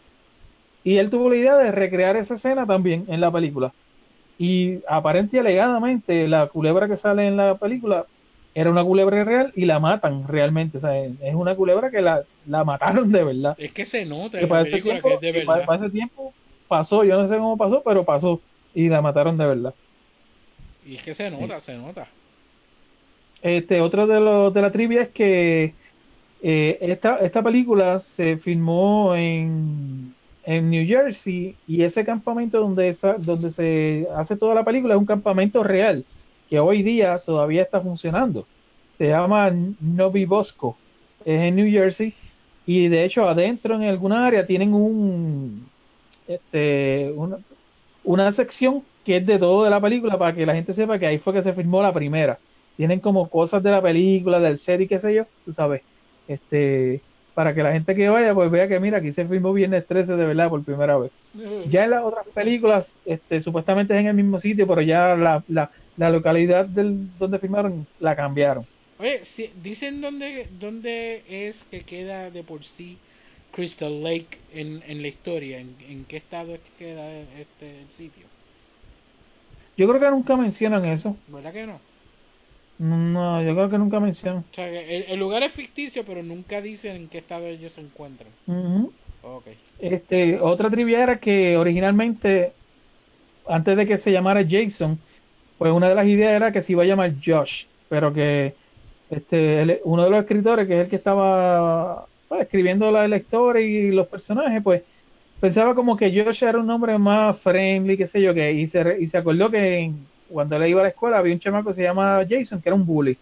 D: y él tuvo la idea de recrear esa escena también en la película y aparente y alegadamente la culebra que sale en la película era una culebra real y la matan realmente, o sea, es una culebra que la, la mataron de verdad.
E: Es que se nota
D: Que
E: en la película
D: tiempo,
E: que es de
D: para-
E: verdad.
D: para ese tiempo pasó, yo no sé cómo pasó, pero pasó y la mataron de verdad.
E: Y es que se nota, se nota.
D: Este, otro de los de la trivia es que eh, esta, esta película se filmó en, en New Jersey y ese campamento donde, esa, donde se hace toda la película es un campamento real que hoy día todavía está funcionando. Se llama Novi Bosco, es en New Jersey y de hecho adentro en alguna área tienen un este una, una sección que es de todo de la película para que la gente sepa que ahí fue que se filmó la primera tienen como cosas de la película, del set y qué sé yo, tú sabes, este, para que la gente que vaya pues vea que mira, aquí se filmó Viernes 13 de verdad por primera vez. Ya en las otras películas, este, supuestamente es en el mismo sitio, pero ya la, la, la localidad del, donde filmaron la cambiaron.
E: Oye, si- dicen dónde, dónde es que queda de por sí Crystal Lake en, en la historia, en, en qué estado es que queda este el sitio.
D: Yo creo que nunca mencionan eso.
E: ¿Verdad que no?
D: No, yo creo que nunca mencionan.
E: O sea, el, el lugar es ficticio, pero nunca dicen en qué estado ellos se encuentran.
D: Ujú.
E: Ok.
D: Este, otra trivia era que originalmente, antes de que se llamara Jason, pues una de las ideas era que se iba a llamar Josh, pero que este, uno de los escritores, que es el que estaba pues, escribiendo la, la historia y los personajes, pues pensaba como que Josh era un nombre más friendly, qué sé yo, que y se, y se acordó que en- cuando él iba a la escuela había un chamaco que se llama Jason, que era un bully.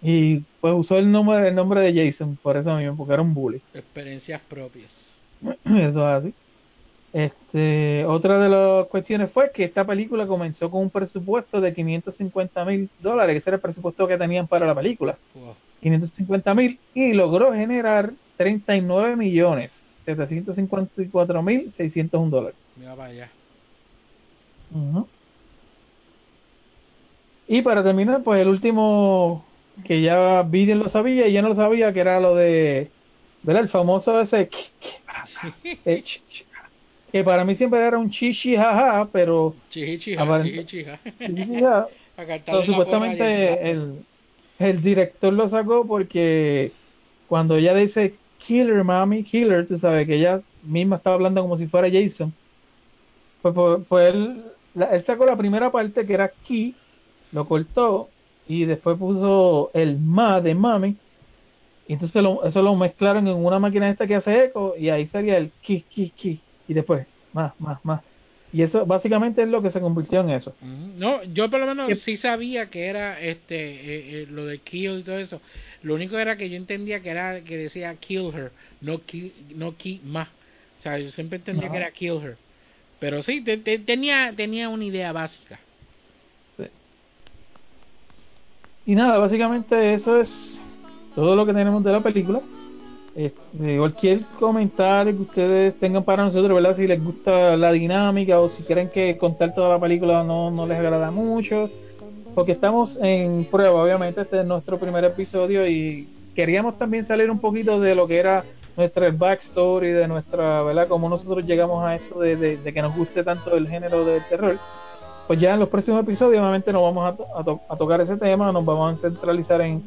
D: Y pues usó el nombre, el nombre de Jason, por eso mismo, porque era un bully.
E: Experiencias propias.
D: Eso es así. Este, otra de las cuestiones fue que esta película comenzó con un presupuesto de 550 mil dólares, que ese era el presupuesto que tenían para la película,
E: Wow.
D: 550 mil, y logró generar 39 millones 754 mil 601 dólares.
E: Mira para allá.
D: Ujú. Y para terminar, pues el último que ya Biden lo sabía y yo no lo sabía, que era lo de, ¿verdad? El famoso ese, eh, que para mí siempre era un chichi jaja, pero chichi, jaja, supuestamente el, el director lo sacó porque cuando ella dice killer mami, killer, tú sabes que ella misma estaba hablando como si fuera Jason, pues, pues, pues él, él sacó la primera parte que era key, lo cortó y después puso el ma de mami. Y entonces eso lo mezclaron en una máquina esta que hace eco y ahí sería el ki, ki, ki. Y después más, más, más y eso básicamente es lo que se convirtió en eso.
E: No, yo por lo menos sí sabía que era este eh, eh, lo de kill y todo eso. Lo único era que yo entendía que era que decía kill her, no kill, no kill más. O sea, yo siempre entendía
D: Ajá.
E: que era kill her. Pero sí, te- te- tenía tenía una idea básica.
D: Y nada, básicamente eso es todo lo que tenemos de la película. Este, cualquier comentario que ustedes tengan para nosotros, ¿verdad? Si les gusta la dinámica o si quieren que contar toda la película no, no les agrada mucho. Porque estamos en prueba, obviamente, este es nuestro primer episodio y queríamos también salir un poquito de lo que era nuestra backstory, de nuestra, ¿verdad? Cómo nosotros llegamos a esto de, de- de que nos guste tanto el género del terror pues ya en los próximos episodios obviamente no vamos a, a tocar ese tema, nos vamos a centralizar en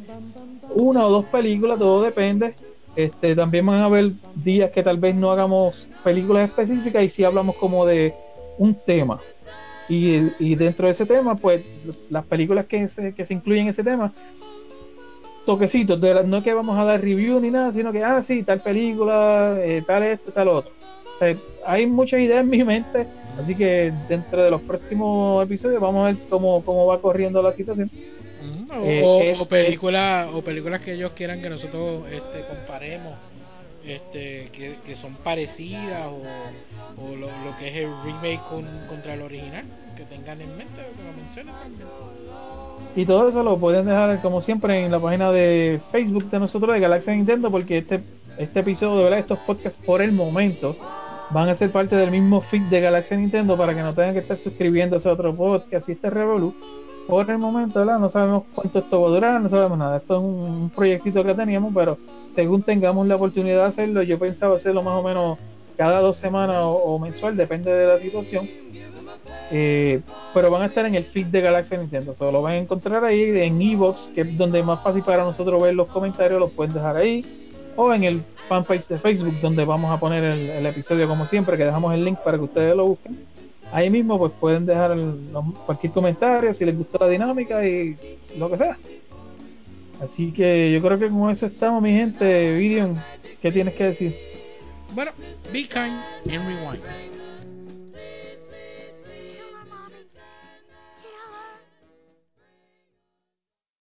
D: una o dos películas, todo depende. Este, también van a haber días que tal vez no hagamos películas específicas y sí hablamos como de un tema. Y, y dentro de ese tema, pues las películas que se, que se incluyen en ese tema, toquecitos, de la- no es que vamos a dar review ni nada, sino que, ah, sí, tal película, eh, tal esto, tal otro. Hay muchas ideas en mi mente, así que dentro de los próximos episodios vamos a ver cómo, cómo va corriendo la situación.
E: O,
D: Eh,
E: o-
D: es-
E: o películas o películas que ellos quieran que nosotros este comparemos este que, que son parecidas o, o lo, lo que es el remake con, contra el original que tengan en mente que lo mencionen también
D: Y todo eso lo pueden dejar, como siempre, en la página de Facebook de nosotros de Galaxia Nintendo, porque este, este episodio, ¿verdad? estos podcasts por el momento van a ser parte del mismo feed de Galaxia Nintendo para que no tengan que estar suscribiéndose a otro podcast y este Revolu. Por el momento. No sabemos cuánto esto va a durar, no sabemos nada. Esto es un, proyectito que teníamos, pero según tengamos la oportunidad de hacerlo, yo pensaba hacerlo más o menos cada dos semanas o, mensual, depende de la situación. Eh, pero van a estar en el feed de Galaxia Nintendo. Solo lo van a encontrar ahí en Evox, que es donde es más fácil para nosotros ver los comentarios, los pueden dejar ahí. O en el fanpage de Facebook, donde vamos a poner el episodio como siempre, que dejamos el link para que ustedes lo busquen. Ahí mismo pues pueden dejar el- cualquier comentario, si les gustó la dinámica y lo que sea. Así que yo creo que con eso estamos, mi gente. Vidion, ¿qué tienes que decir?
E: Bueno, be kind and rewind.